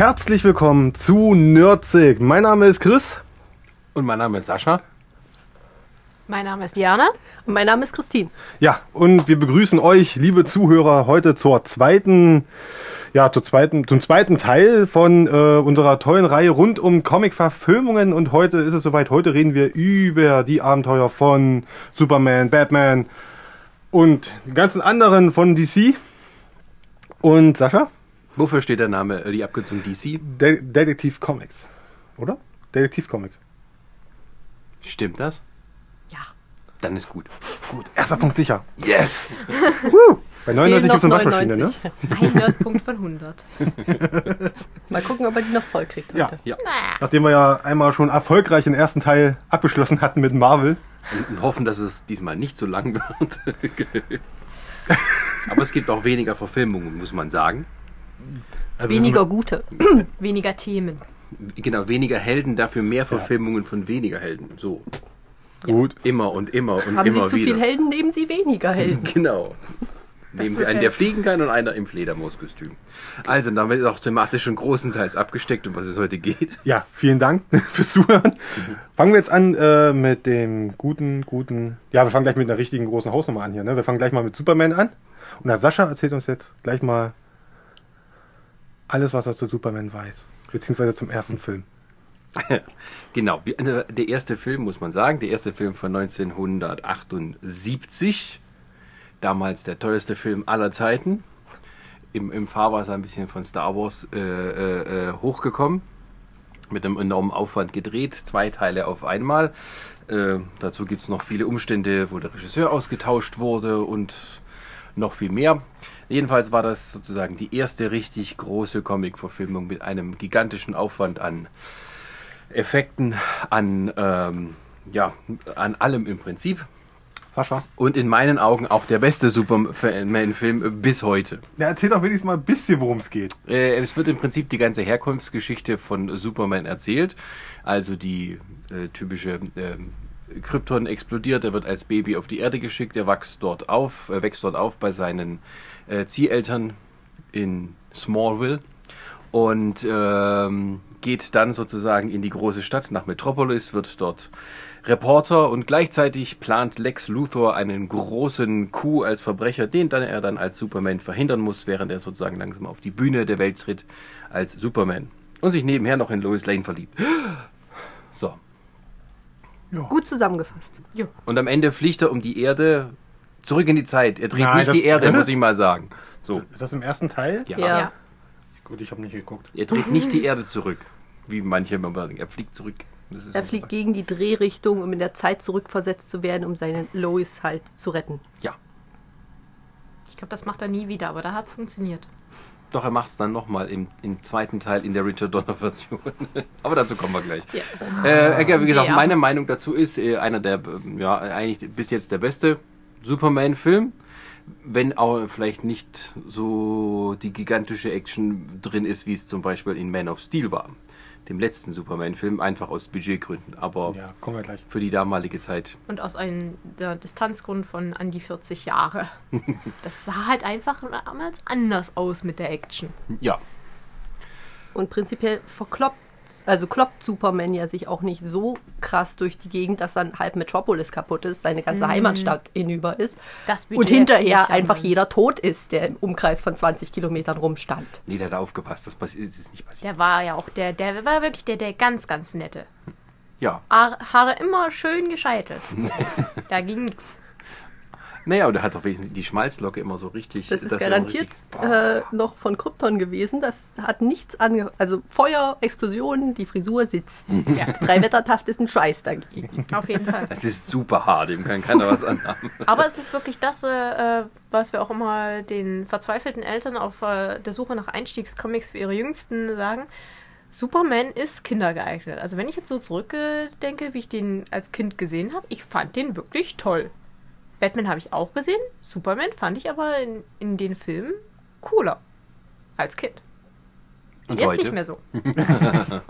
Herzlich willkommen zu Nerdzig. Mein Name ist Chris. Und mein Name ist Sascha. Mein Name ist Diana. Und mein Name ist Christine. Ja, und wir begrüßen euch, liebe Zuhörer, heute zur zweiten, ja, zur zweiten, zum zweiten Teil von äh, unserer tollen Reihe rund um Comic-Verfilmungen. Und heute ist es soweit. Heute reden wir über die Abenteuer von Superman, Batman und die ganzen anderen von DC. Und Sascha? Wofür steht der Name, äh, die Abkürzung DC? De Detektiv Comics. Oder? Detektiv Comics. Stimmt das? Ja. Dann ist gut. Gut, erster Punkt sicher. Yes! Woo! Bei 99 gibt es eine Waschmaschine, ne? Ein Nerdpunkt von 100. Mal gucken, ob er die noch voll kriegt Ja. heute. Ja. Nachdem wir ja einmal schon erfolgreich den ersten Teil abgeschlossen hatten mit Marvel. Und, und hoffen, dass es diesmal nicht so lang wird. Aber es gibt auch weniger Verfilmungen, muss man sagen. Also Weniger gute. Weniger Themen. Genau, weniger Helden, dafür mehr Verfilmungen von weniger Helden. So. Gut. Immer und immer und Haben immer Sie zu wieder. viel Helden, nehmen Sie weniger Helden. Genau. Nehmen Sie einen, der fliegen kann und einer im Fledermauskostüm. Also, damit ist auch thematisch schon großenteils abgesteckt, um was es heute geht. Ja, vielen Dank fürs Zuhören. Fangen wir jetzt an äh, mit dem guten, guten. Ja, wir fangen gleich mit einer richtigen großen Hausnummer an hier. Ne? Wir fangen gleich mal mit Superman an. Und der Sascha erzählt uns jetzt gleich mal alles, was er zu Superman weiß. Beziehungsweise zum ersten Film. Genau, also der erste Film, muss man sagen, der erste Film von 1978. Damals der teuerste Film aller Zeiten. Im, im Fahrwasser ein bisschen von Star Wars äh, äh, äh, hochgekommen. Mit einem enormen Aufwand gedreht, zwei Teile auf einmal. Äh, dazu gibt es noch viele Umstände, wo der Regisseur ausgetauscht wurde und noch viel mehr. Jedenfalls war das sozusagen die erste richtig große Comic-Verfilmung mit einem gigantischen Aufwand an Effekten, an, ähm, ja, an allem im Prinzip. Sascha? Und in meinen Augen auch der beste Superman-Film bis heute. Ja, erzähl doch wenigstens mal ein bisschen, worum es geht. Äh, es wird im Prinzip die ganze Herkunftsgeschichte von Superman erzählt. Also die äh, typische ähm, Krypton explodiert, er wird als Baby auf die Erde geschickt, er wächst dort auf, er wächst dort auf bei seinen äh, Zieheltern in Smallville und ähm, geht dann sozusagen in die große Stadt nach Metropolis, wird dort Reporter und gleichzeitig plant Lex Luthor einen großen Coup als Verbrecher, den dann er dann als Superman verhindern muss, während er sozusagen langsam auf die Bühne der Welt tritt als Superman und sich nebenher noch in Lois Lane verliebt. So. Gut zusammengefasst. Jo. Und am Ende fliegt er um die Erde zurück in die Zeit. Er dreht Nein, nicht das- die Erde, Äh? muss ich mal sagen. So. Ist das im ersten Teil? Ja. Ja. Ja. Gut, ich habe nicht geguckt. Er dreht nicht die Erde zurück, wie manche immer sagen. Er fliegt zurück. Das ist Er fliegt gegen die Drehrichtung, um in der Zeit zurückversetzt zu werden, um seine Lois halt zu retten. Ja. Ich glaube, das macht er nie wieder, aber da hat es funktioniert. Doch, er macht es dann nochmal im, im zweiten Teil in der Richard Donner-Version. Aber dazu kommen wir gleich. Ja. Äh, wie gesagt, Ja. meine Meinung dazu ist, äh, einer der, ähm, ja, eigentlich bis jetzt der beste Superman-Film. Wenn auch vielleicht nicht so die gigantische Action drin ist, wie es zum Beispiel in Man of Steel war. Dem letzten Superman-Film, einfach aus Budgetgründen. Aber Ja, kommen wir gleich. für die damalige Zeit. Und aus einem der Distanzgrund von an die 40 Jahre. Das sah halt einfach damals anders aus mit der Action. Ja, Und prinzipiell verkloppt, also kloppt Superman ja sich auch nicht so krass durch die Gegend, dass dann halb Metropolis kaputt ist, seine ganze Heimatstadt hinüber ist. Und hinterher einfach jeder tot ist, der im Umkreis von 20 Kilometern rumstand. nee, der hat aufgepasst. Das passi- ist ist nicht passiert. Der war ja auch der, der war wirklich der, der ganz, ganz nette. Ja. Haare, Haare immer schön gescheitelt. da ging nichts. Naja, und er hat doch wenigstens die Schmalzlocke immer so richtig. Das ist er garantiert immer äh, noch von Krypton gewesen. Das hat nichts ange... Also Feuer, Explosionen, die Frisur sitzt. Ja. Drei Wettertaft ist ein Scheiß dagegen. Auf jeden Fall. Das ist super hart, dem kann keiner was anhaben. Aber es ist wirklich das, äh, was wir auch immer den verzweifelten Eltern auf äh, der Suche nach Einstiegscomics für ihre Jüngsten sagen. Superman ist kindergeeignet. Also wenn ich jetzt so zurückdenke, wie ich den als Kind gesehen habe, ich fand den wirklich toll. Batman habe ich auch gesehen. Superman fand ich aber in, in den Filmen cooler. Als Kind. Und Jetzt heute? nicht mehr so.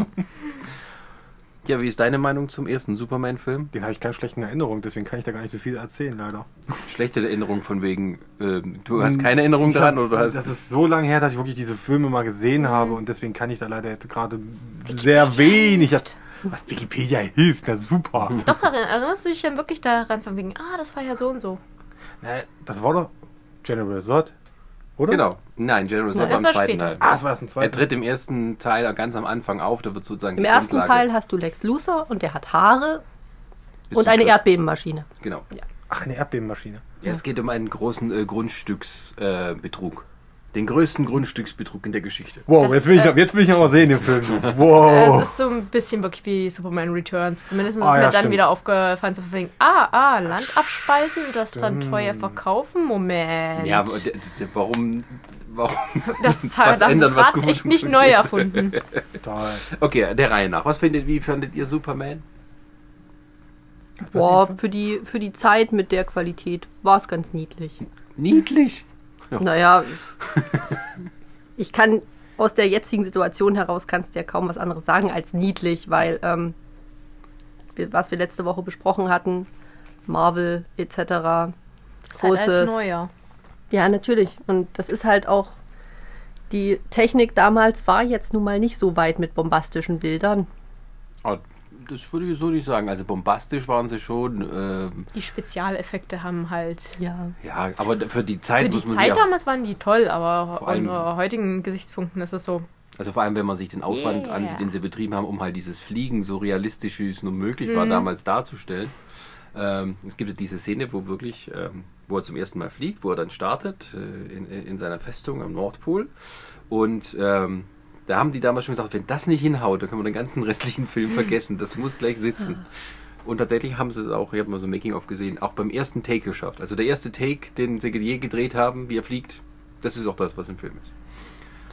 Ja, wie ist deine Meinung zum ersten Superman-Film? Den habe ich ganz schlecht in Erinnerung, deswegen kann ich da gar nicht so viel erzählen, leider. Schlechte Erinnerung von wegen, ähm, du hast keine Erinnerung daran oder du hast. Das ist so lange her, dass ich wirklich diese Filme mal gesehen habe und deswegen kann ich da leider jetzt gerade sehr wenig. Das- Was Wikipedia hilft, na super. Doch, daran erinnerst du dich dann wirklich daran, von wegen, ah, das war ja so und so. Na, das war doch General Zod, oder? Genau. Nein, General Zod das war im war zweiten später. Teil. Ah, das war erst ein Er zweiter. tritt im ersten Teil ganz am Anfang auf, da wird sozusagen Im ersten Grundlage Teil hast du Lex Luthor und der hat Haare bis und eine Schluss. Erdbebenmaschine. Genau. Ach, eine Erdbebenmaschine. Ja, es geht um einen großen äh, Grundstücksbetrug. Äh. Den größten Grundstücksbetrug in der Geschichte. Wow, Das, jetzt will, ich, äh, jetzt will ich aber sehen, den Film. Es Wow. ist so ein bisschen wirklich wie Superman Returns. Zumindest ist Ah, mir ja, dann stimmt. wieder aufgefallen, so von wegen, ah, ah, Land abspalten, das dann teuer verkaufen. Moment. Ja, aber warum. Warum? das, was das ändern, was Rad echt nicht neu erfunden. Total. Okay, der Reihe nach. Was findet, wie findet ihr Superman? Boah, für die, für die Zeit mit der Qualität war es ganz niedlich. Niedlich. Ja. Naja, ich, kann aus der jetzigen Situation heraus kannst du ja kaum was anderes sagen als niedlich, weil ähm, wir, was wir letzte Woche besprochen hatten, Marvel etc. Ist halt Großes. alles neuer. Ja, natürlich. Und das ist halt auch die Technik damals war jetzt nun mal nicht so weit mit bombastischen Bildern. Ah, das würde ich so nicht sagen. Also bombastisch waren sie schon. ähm, Die Spezialeffekte haben halt. Ja. ja, aber für die Zeit Für die muss man Zeit damals waren die toll, aber unter heutigen Gesichtspunkten ist es so. Also vor allem, wenn man sich den Aufwand Yeah. ansieht, den sie betrieben haben, um halt dieses Fliegen so realistisch wie es nur möglich war, damals darzustellen. Ähm, es gibt ja diese Szene, wo wirklich, ähm, wo er zum ersten Mal fliegt, wo er dann startet äh, in, in seiner Festung am Nordpol. Und ähm, da haben die damals schon gesagt, wenn das nicht hinhaut, dann können wir den ganzen restlichen Film vergessen. Das muss gleich sitzen. Und tatsächlich haben sie es auch, ich habe mal so ein Making-of gesehen, auch beim ersten Take geschafft. Also der erste Take, den sie je gedreht haben, wie er fliegt, das ist auch das, was im Film ist.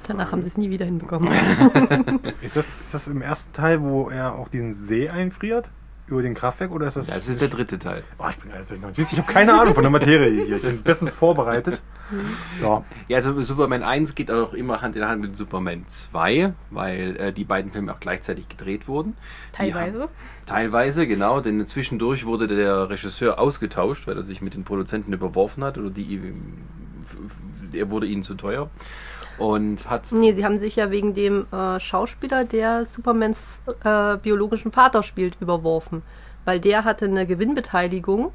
Danach haben sie es nie wieder hinbekommen. Ist das, ist das im ersten Teil, wo er auch diesen See einfriert? Über den Kraftwerk? Oder ist das. Ja, das ist der dritte Teil. oh, ich bin durcheinander. Siehst du, Ich habe keine Ahnung von der Materie hier. Ich bin bestens vorbereitet. Ja. Ja, also Superman 1 geht auch immer Hand in Hand mit Superman 2, weil äh, die beiden Filme auch gleichzeitig gedreht wurden. Teilweise. haben- Teilweise, genau, denn zwischendurch wurde der Regisseur ausgetauscht, weil er sich mit den Produzenten überworfen hat oder die er wurde ihnen zu teuer und hat Nee, sie haben sich ja wegen dem äh, Schauspieler, der Supermans äh, biologischen Vater spielt, überworfen. Weil der hatte eine Gewinnbeteiligung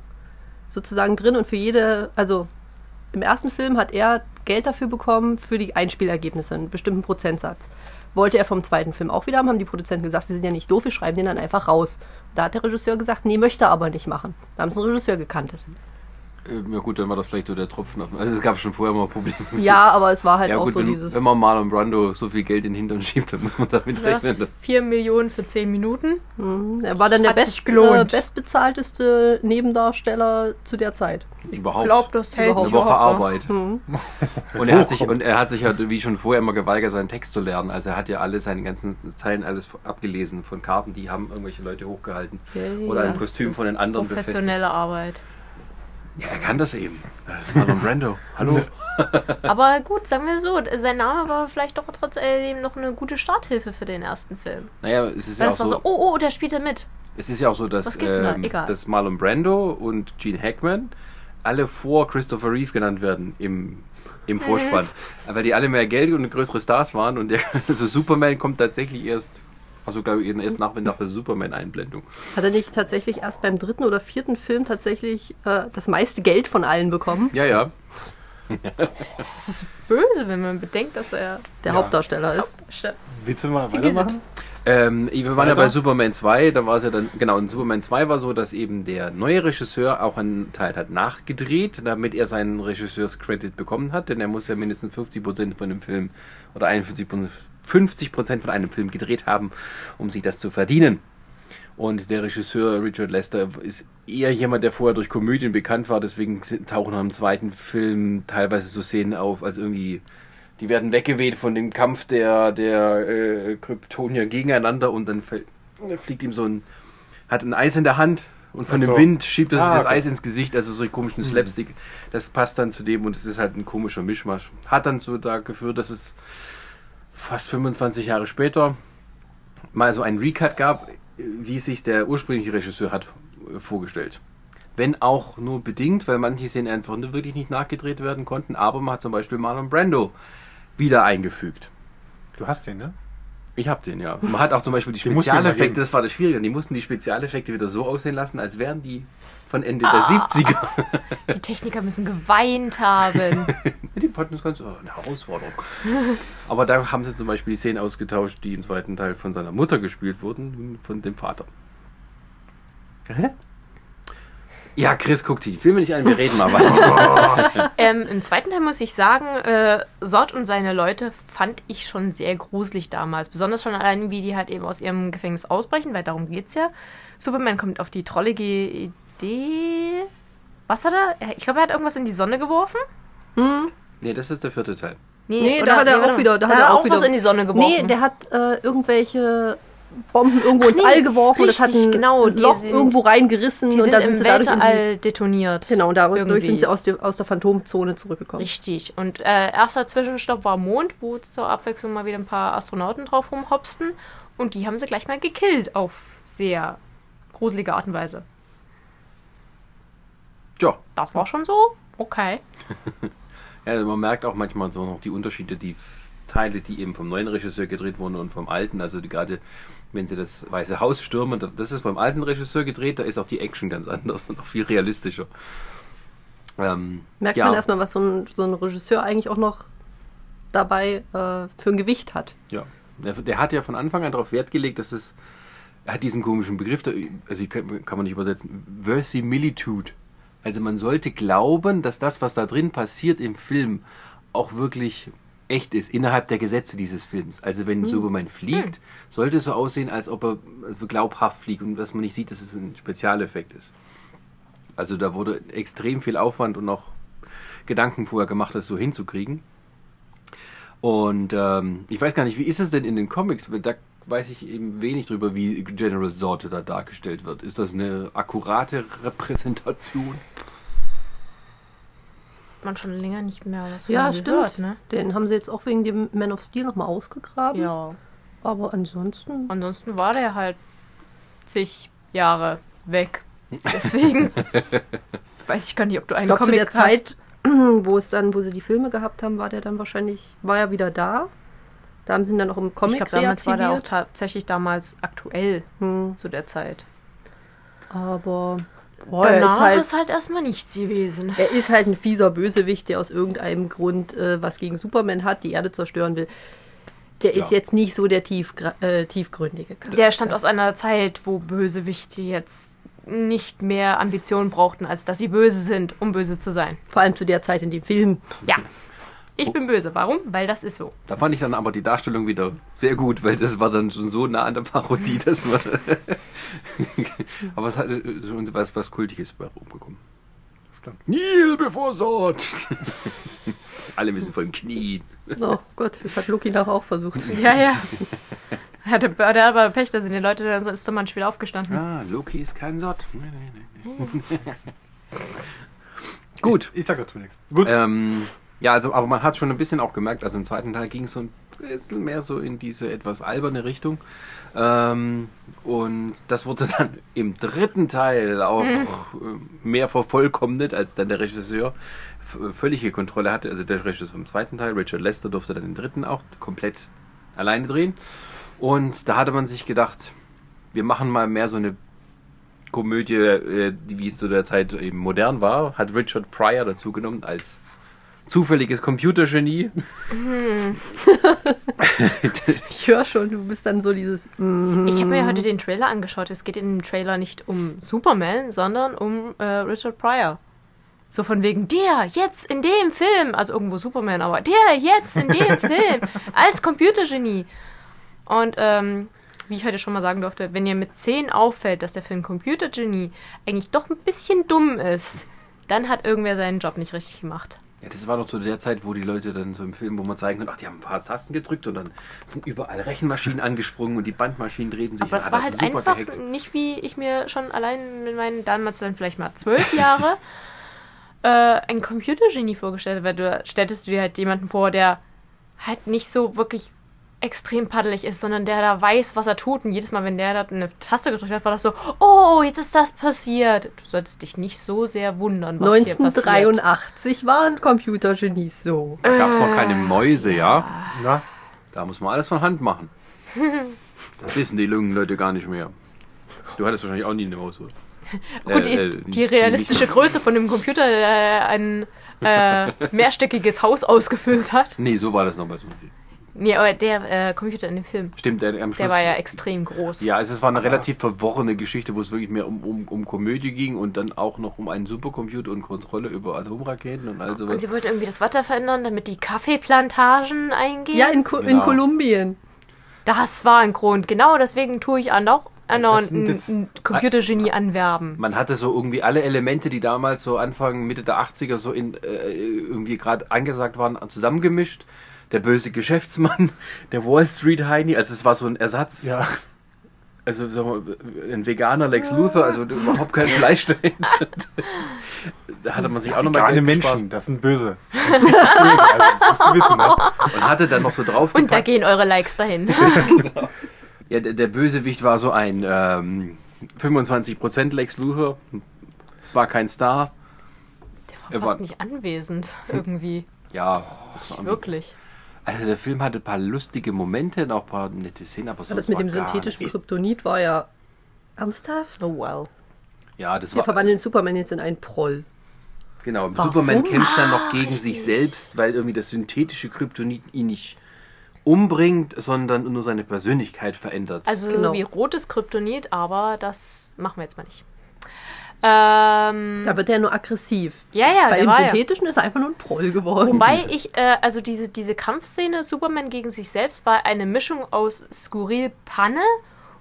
sozusagen drin und für jede, also im ersten Film hat er Geld dafür bekommen für die Einspielergebnisse, einen bestimmten Prozentsatz. Wollte er vom zweiten Film auch wieder haben, haben die Produzenten gesagt, wir sind ja nicht doof, wir schreiben den dann einfach raus. Da hat der Regisseur gesagt, nee, möchte er aber nicht machen. Da haben sie einen Regisseur gekantet. Ja gut, dann war das vielleicht so der Tropfen auf. Also es gab schon vorher mal Probleme. mit Ja, aber es war halt ja auch gut, so wenn, dieses. wenn man Marlon Brando so viel Geld in den Hintern schiebt, dann muss man damit Das rechnen. 4 Millionen für 10 Minuten. Mhm. Er war dann der best, äh, bestbezahlteste Nebendarsteller zu der Zeit. Ich Überhaupt. glaube, das hält Eine sich Woche überhaupt. Arbeit. Mhm. Und er hat sich, und er hat sich halt, wie schon vorher immer geweigert, seinen Text zu lernen. Also er hat ja alle seine ganzen Zeilen alles abgelesen von Karten, die haben irgendwelche Leute hochgehalten. Ja, Oder ein Kostüm von den anderen befestigt. Professionelle Arbeit. Ja, er kann das eben. Das ist Marlon Brando. Hallo. Aber gut, sagen wir so, sein Name war vielleicht doch trotzdem noch eine gute Starthilfe für den ersten Film. Naja, es ist Weil ja auch das war so, so, oh, oh, der spielt da mit. es ist ja auch so, dass, ähm, dass Marlon Brando und Gene Hackman alle vor Christopher Reeve genannt werden im, im Vorspann. Weil die alle mehr Geld und größere Stars waren und der also Superman kommt tatsächlich erst, also glaube ich, erst nach, nach der Superman-Einblendung. Hat er nicht tatsächlich erst beim dritten oder vierten Film tatsächlich äh, das meiste Geld von allen bekommen? Ja, ja. Das ist böse, wenn man bedenkt, dass er. Der Ja. Hauptdarsteller ist. Willst du mal weitermachen? Ähm, wir waren ja bei Superman 2, da war es ja dann, genau, in Superman 2 war so, dass eben der neue Regisseur auch einen Teil hat nachgedreht, damit er seinen Regisseurs-Credit bekommen hat, denn er muss ja mindestens 50% von dem Film oder 51%, 50% von einem Film gedreht haben, um sich das zu verdienen. Und der Regisseur Richard Lester ist eher jemand, der vorher durch Komödien bekannt war, deswegen tauchen im zweiten Film teilweise so Szenen auf, als irgendwie die werden weggeweht von dem Kampf der, der äh, Kryptonier gegeneinander und dann fällt, fliegt ihm so ein, hat ein Eis in der Hand und von so. dem Wind schiebt er sich Ah, das okay. Eis ins Gesicht, also so einen komischen Slapstick. Das passt dann zu dem und es ist halt ein komischer Mischmasch. Hat dann so da geführt, dass es fast 25 Jahre später mal so einen Recut gab. wie sich der ursprüngliche Regisseur hat vorgestellt. Wenn auch nur bedingt, weil manche Szenen einfach wirklich nicht nachgedreht werden konnten, aber man hat zum Beispiel Marlon Brando wieder eingefügt. Du hast den, ne? Ich hab den, ja. Man hat auch zum Beispiel die Spezialeffekte, das war das Schwierige, die mussten die Spezialeffekte wieder so aussehen lassen, als wären die von Ende Ah. der 70er. Die Techniker müssen geweint haben. die fanden das ganz oh, eine Herausforderung. Aber da haben sie zum Beispiel die Szenen ausgetauscht, die im zweiten Teil von seiner Mutter gespielt wurden, von dem Vater. Hä? Ja, Chris, guck die Filme nicht an, wir reden mal weiter. ähm, Im zweiten Teil muss ich sagen, äh, Sod und seine Leute fand ich schon sehr gruselig damals. Besonders schon allein, wie die halt eben aus ihrem Gefängnis ausbrechen, weil darum geht's ja. Superman kommt auf die trollige Idee. Was hat er? Ich glaube, er hat irgendwas in die Sonne geworfen. Hm? nee, das ist der vierte Teil. Nee, oder- da hat er warte auch wieder- da Da hat er auch was wieder- in die Sonne geworfen. Nee, der hat äh, irgendwelche Bomben irgendwo ins nee, All geworfen und das hat richtig, ein genau, die Loch sind- irgendwo reingerissen die und sind da sind im sie dadurch in die, Weltall detoniert. Genau, und dadurch Irgendwie. sind sie aus, der- aus der Phantomzone zurückgekommen. Richtig. Und äh, erster Zwischenstopp war Mond, wo zur Abwechslung mal wieder ein paar Astronauten drauf rumhopsten. Und die haben sie gleich mal gekillt auf sehr gruselige Art und Weise. Ja, Das war schon so? Okay. Ja, also man merkt auch manchmal so noch die Unterschiede, die Teile, die eben vom neuen Regisseur gedreht wurden und vom alten. Also die, gerade wenn sie das Weiße Haus stürmen, da- das ist vom alten Regisseur gedreht, da ist auch die Action ganz anders und auch viel realistischer. Ähm, Merkt ja, man erstmal, was so ein, so ein Regisseur eigentlich auch noch dabei äh, für ein Gewicht hat. Ja, der, der hat ja von Anfang an darauf Wert gelegt, dass es, er hat diesen komischen Begriff, also kann, kann man nicht übersetzen, Versimilitude. Also man sollte glauben, dass das, was da drin passiert im Film, auch wirklich echt ist, innerhalb der Gesetze dieses Films. Also wenn Superman fliegt, sollte es so aussehen, als ob er also glaubhaft fliegt und dass man nicht sieht, dass es ein Spezialeffekt ist. Also da wurde extrem viel Aufwand und auch Gedanken vorher gemacht, das so hinzukriegen. Und ähm, ich weiß gar nicht, wie ist es denn in den Comics? Da weiß ich eben wenig drüber, wie General Sorte da dargestellt wird. Ist das eine akkurate Repräsentation? Hat man schon länger nicht mehr was von Ja, stimmt. gehört, ne? Den haben sie jetzt auch wegen dem Man of Steel nochmal ausgegraben. Ja. Aber ansonsten. Ansonsten war der halt zig Jahre weg. Deswegen weiß ich gar nicht, ob du Ich einen glaube, zu Comic der Zeit, wo es dann, wo sie die Filme gehabt haben, war der dann wahrscheinlich, war er wieder da. Da haben sie ihn dann auch im hast. Comic Ich glaube, damals war der auch tatsächlich damals aktuell Hm, zu der Zeit. aber boah, er, Danach ist halt, ist halt erstmal nichts gewesen. er ist halt ein fieser Bösewicht, der aus irgendeinem Grund äh, was gegen Superman hat, die Erde zerstören will. Der ist Ja. jetzt nicht so der tiefgra- äh, tiefgründige Charakter. Der stammt aus einer Zeit, wo Bösewichte jetzt nicht mehr Ambitionen brauchten, als dass sie böse sind, um böse zu sein. Vor allem zu der Zeit in dem Film. Ja. Ich bin böse. Warum? Weil das ist so. Da fand ich dann aber die Darstellung wieder sehr gut, weil das war dann schon so nah an der Parodie, dass man. aber es hat schon was, was Kultiges bei rumgekommen. Stimmt. Kneel bevor Sort! Alle müssen vor dem Knien. Oh Gott, das hat Loki nachher auch versucht. Ja, ja. Er hatte, der hat aber Pech, da sind die Leute, da ist doch mal ein Spiel aufgestanden. Ah, Loki ist kein Sort. Nee, nee, nee, nee. Gut. Ich, ich sag dazu nichts. Gut. Ähm, ja, also, aber man hat schon ein bisschen auch gemerkt, also im zweiten Teil ging es so ein bisschen mehr so in diese etwas alberne Richtung. Ähm, und das wurde dann im dritten Teil auch äh, mehr vervollkommnet, als dann der Regisseur völlige Kontrolle hatte. Also der Regisseur vom zweiten Teil, Richard Lester, durfte dann den dritten auch komplett alleine drehen. Und da hatte man sich gedacht, wir machen mal mehr so eine Komödie, äh, wie es zu der Zeit eben modern war, hat Richard Pryor dazu genommen als zufälliges Computergenie. Ich höre schon, du bist dann so dieses. Mm, Ich habe mir heute den Trailer angeschaut. Es geht in dem Trailer nicht um Superman, sondern um äh, Richard Pryor. So von wegen der jetzt in dem Film, also irgendwo Superman, aber der jetzt in dem Film als Computergenie. Und ähm, wie ich heute schon mal sagen durfte, wenn ihr mit 10 auffällt, dass der Film Computergenie eigentlich doch ein bisschen dumm ist, dann hat irgendwer seinen Job nicht richtig gemacht. Ja, das war doch zu der Zeit, wo die Leute dann so im Film, wo man zeigen konnte, ach, die haben ein paar Tasten gedrückt und dann sind überall Rechenmaschinen angesprungen und die Bandmaschinen drehten sich. Aber es Ah, war halt einfach gehackt. nicht wie ich mir schon allein mit meinen damals dann vielleicht mal zwölf Jahre äh, ein Computergenie vorgestellt habe. Weil du stelltest du dir halt jemanden vor, der halt nicht so wirklich extrem paddelig ist, sondern der da weiß, was er tut. Und jedes Mal, wenn der da eine Taste gedrückt hat, war das so, oh, jetzt ist das passiert. Du solltest dich nicht so sehr wundern, was hier passiert. 1983 waren Computergenies so. Da gab es noch keine Äh, Mäuse, ja. Na? Da muss man alles von Hand machen. Das wissen die jungen Leute gar nicht mehr. Du hattest wahrscheinlich auch nie eine Maus. oder? Gut, Äh, äh, die, die nicht- realistische Größe von dem Computer, der ein äh, mehrstöckiges Haus ausgefüllt hat. Nee, so war das noch bei so einem Nee, aber der äh, Computer in dem Film, Stimmt, der, am Schluss. der war ja extrem groß. Ja, also es war eine relativ verworrene Geschichte, wo es wirklich mehr um, um, um Komödie ging und dann auch noch um einen Supercomputer und Kontrolle über Atomraketen und all Und sowas. sie wollten irgendwie das Wetter verändern, damit die Kaffeeplantagen eingehen. Ja, in, Ko in Genau. Kolumbien. das war ein Grund. Genau deswegen tue ich an auch sind ein, das- ein Computergenie anwerben. Man hatte so irgendwie alle Elemente, die damals so Anfang, Mitte der 80er so in, äh, irgendwie gerade angesagt waren, zusammengemischt. Der böse Geschäftsmann, der Wall Street Heini, also es war so ein Ersatz. Ja. Also sagen wir, ein veganer Lex Luthor, also überhaupt kein Fleisch dahinter. da hatte man sich auch nochmal Vegane Geld gespart. Menschen, das sind böse. Das sind böse, also, das musst du wissen, ne? Und hatte dann noch so drauf Und da gehen eure Likes dahin. Ja, der, der Bösewicht war so ein ähm, 25% Lex Luthor. Es war kein Star. Der Er war fast war- nicht anwesend, irgendwie. Ja, das war Nicht wirklich. Also der Film hatte ein paar lustige Momente und auch ein paar nette Szenen, aber Aber sonst das mit dem synthetischen. Kryptonit war ja ernsthaft. Oh well. Ja, das Wir war verwandeln Superman jetzt in einen Proll. genau. Warum? Superman kämpft dann noch gegen richtig. sich selbst, weil irgendwie das synthetische Kryptonit ihn nicht umbringt, sondern nur seine Persönlichkeit verändert. Also Genau. wie rotes Kryptonit, aber das machen wir jetzt mal nicht. Ähm, Da wird er nur aggressiv. ja, ja, Bei dem war ja. synthetischen ist er einfach nur ein Proll geworden. Wobei ich, äh, also diese, diese Kampfszene Superman gegen sich selbst war eine Mischung aus skurril Panne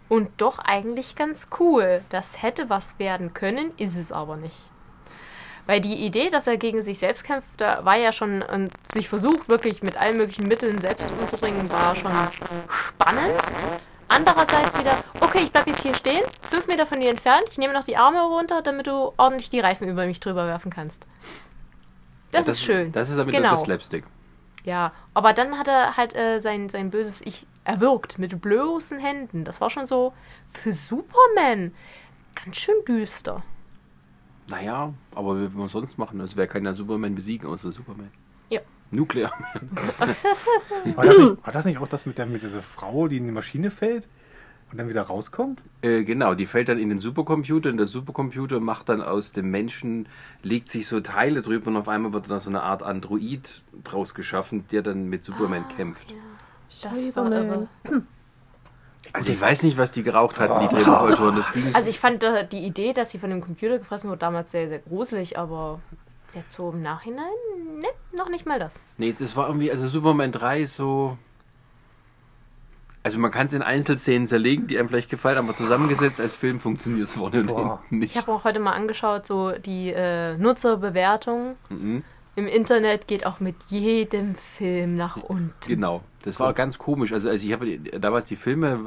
und doch eigentlich ganz cool. Das hätte was werden können, ist es aber nicht. Weil die Idee, dass er gegen sich selbst kämpft, da war ja schon und sich versucht, wirklich mit allen möglichen Mitteln selbst umzubringen, war schon spannend. Andererseits wieder, okay, ich bleib jetzt hier stehen, fünf Meter von dir entfernt, ich nehme noch die Arme runter, damit du ordentlich die Reifen über mich drüber werfen kannst. Das, Ja, ist schön. Das ist aber Genau. das Slapstick. Ja, aber dann hat er halt äh, sein, sein böses Ich erwürgt mit bloßen Händen. Das war schon so für Superman ganz schön düster. Naja, aber wie man sonst machen? Wer kann ja Superman besiegen außer Superman? Ja. Nuklear. War das, nicht, war das nicht auch das mit, der, mit dieser Frau, die in die Maschine fällt und dann wieder rauskommt? Äh, genau, die fällt dann in den Supercomputer und der Supercomputer macht dann aus dem Menschen, legt sich so Teile drüber und auf einmal wird dann so eine Art Android draus geschaffen, der dann mit Superman kämpft. Das war Superman. irre. Also ich weiß nicht, was die geraucht hatten, die Drehbuchautoren. Das ging. Also ich fand äh, die Idee, dass sie von dem Computer gefressen wurde, damals sehr, sehr gruselig, aber jetzt so im Nachhinein, ne, noch nicht mal das. nee, es, war irgendwie, also Superman 3 ist so. Also man kann es in Einzelszenen zerlegen, die einem vielleicht gefallen, aber zusammengesetzt als Film funktioniert es vorne und hinten nicht. Ich habe auch heute mal angeschaut, so die äh, Nutzerbewertung Mhm. Im Internet geht auch mit jedem Film nach unten. Genau, das war ganz komisch. Also, also ich habe die- damals die Filme,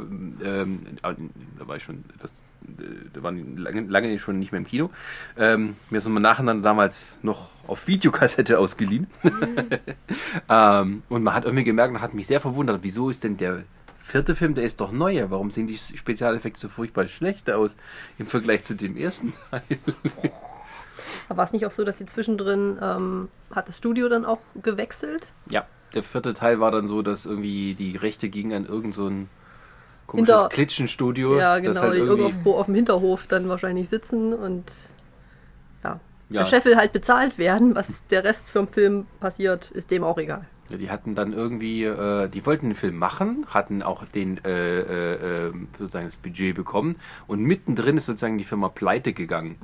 ähm, äh, da war ich schon etwas, äh, da waren die lange, lange schon nicht mehr im Kino. Ähm, mir ist nochmal nacheinander damals noch auf Videokassette ausgeliehen. ähm, und man hat irgendwie gemerkt, man hat mich sehr verwundert, wieso ist denn der vierte Film, der ist doch neuer. Warum sehen die Spezialeffekte so furchtbar schlecht aus im Vergleich zu dem ersten Teil? Aber war es nicht auch so, dass sie zwischendrin ähm, hat das Studio dann auch gewechselt? Ja, der vierte Teil war dann so, dass irgendwie die Rechte gingen an irgend so komisches Hinter- Klitschenstudio. ja, genau, halt die irgendwo auf dem Hinterhof dann wahrscheinlich sitzen und ja, Ja. der Chef will halt bezahlt werden. Was der Rest vom Film passiert, ist dem auch egal. Ja, die hatten dann irgendwie, äh, die wollten den Film machen, hatten auch den äh, äh, äh, sozusagen das Budget bekommen und mittendrin ist sozusagen die Firma pleite gegangen.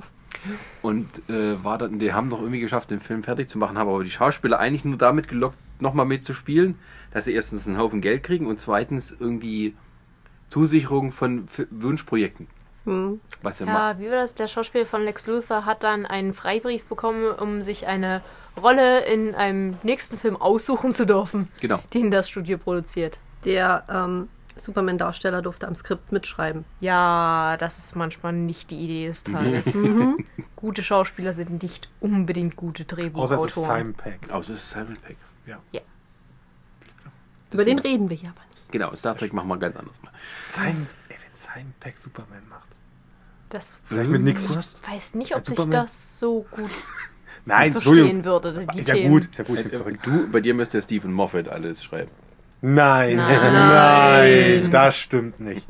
Und äh, war dann, die haben noch irgendwie geschafft, den Film fertig zu machen, haben aber die Schauspieler eigentlich nur damit gelockt, nochmal mitzuspielen, dass sie erstens einen Haufen Geld kriegen und zweitens irgendwie Zusicherung von F Wunschprojekten. Hm. Was ja, Ja, wie war das? Der Schauspieler von Lex Luthor hat dann einen Freibrief bekommen, um sich eine Rolle in einem nächsten Film aussuchen zu dürfen, Genau. den das Studio produziert. Der ähm, Superman-Darsteller durfte am Skript mitschreiben. Ja, das ist manchmal nicht die Idee des Tages. Mhm. gute Schauspieler sind nicht unbedingt gute Außer es ist Drehbuchautoren. Simon Peck. Außer es ist Simon Peck. Ja. Ja. Über den reden wir hier aber nicht. Genau, Star Trek machen wir ganz anders mal. Simon, ey, wenn Simon Peck Superman macht. Das Vielleicht mit Nick Frost? ich weiß nicht, ob sich das so gut Nein, verstehen würde, die Ist ja Themen. gut, ist ja gut. Äh, zurück. Du, bei dir müsste Stephen Moffat alles schreiben. Nein, Nein. nein, das stimmt nicht.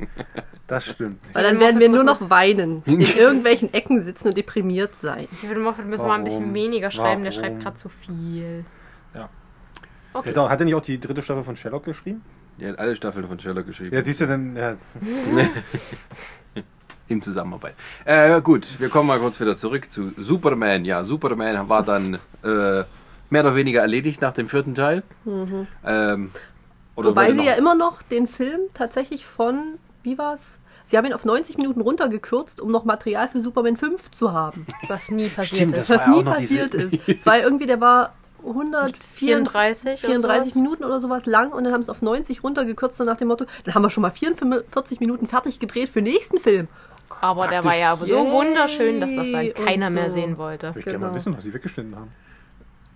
Das stimmt nicht. Weil dann werden wir nur noch weinen, in irgendwelchen Ecken sitzen und deprimiert sein. Steven Moffat müssen wir ein bisschen weniger schreiben, der Warum? schreibt gerade zu viel. Ja. Okay. Hat er- Hat er nicht auch die dritte Staffel von Sherlock geschrieben? Der hat alle Staffeln von Sherlock geschrieben. Ja, siehst du dann, ja, In Zusammenarbeit. Äh, gut, wir kommen mal kurz wieder zurück zu Superman. Ja, Superman war dann äh, mehr oder weniger erledigt nach dem vierten Teil. Ähm, oder Wobei sie noch- ja immer noch den Film tatsächlich von, wie war's? Sie haben ihn auf 90 Minuten runtergekürzt, um noch Material für Superman 5 zu haben. Was nie passiert Stimmt, ist. das Was war nie diese- passiert ist. Es war irgendwie, der war 134 34 oder 34 sowas. Minuten oder sowas lang und dann haben sie es auf 90 runtergekürzt und nach dem Motto, dann haben wir schon mal 44 Minuten fertig gedreht für den nächsten Film. Aber der war ja so Yay wunderschön, dass das dann keiner mehr so. sehen wollte. ich gerne mal Genau. wissen, was sie weggeschnitten haben.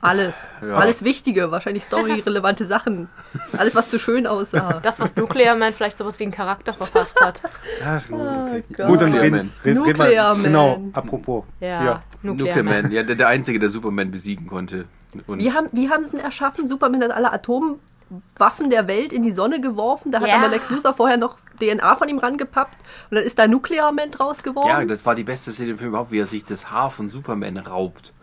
Alles. Ja. Alles Wichtige, wahrscheinlich storyrelevante Sachen. Alles, was zu schön aussah. Das, was Nuclear Man vielleicht sowas wie einen Charakter verfasst hat. Ja, ist gut. Okay. Gott. Gut, dann Nuclear reden, Man. reden, Nuclear. Man. Genau, apropos. Ja, Nuclear, Nuclear Man. Ja, der, der Einzige, der Superman besiegen konnte. Und Wie haben, wie haben sie ihn erschaffen? Superman hat alle Atomwaffen der Welt in die Sonne geworfen. Da hat Ja. aber Lex Luthor vorher noch DNA von ihm rangepappt. Und dann ist da Nuclear Man draus geworden. ja, das war die beste Szene im Film überhaupt, wie er sich das Haar von Superman raubt.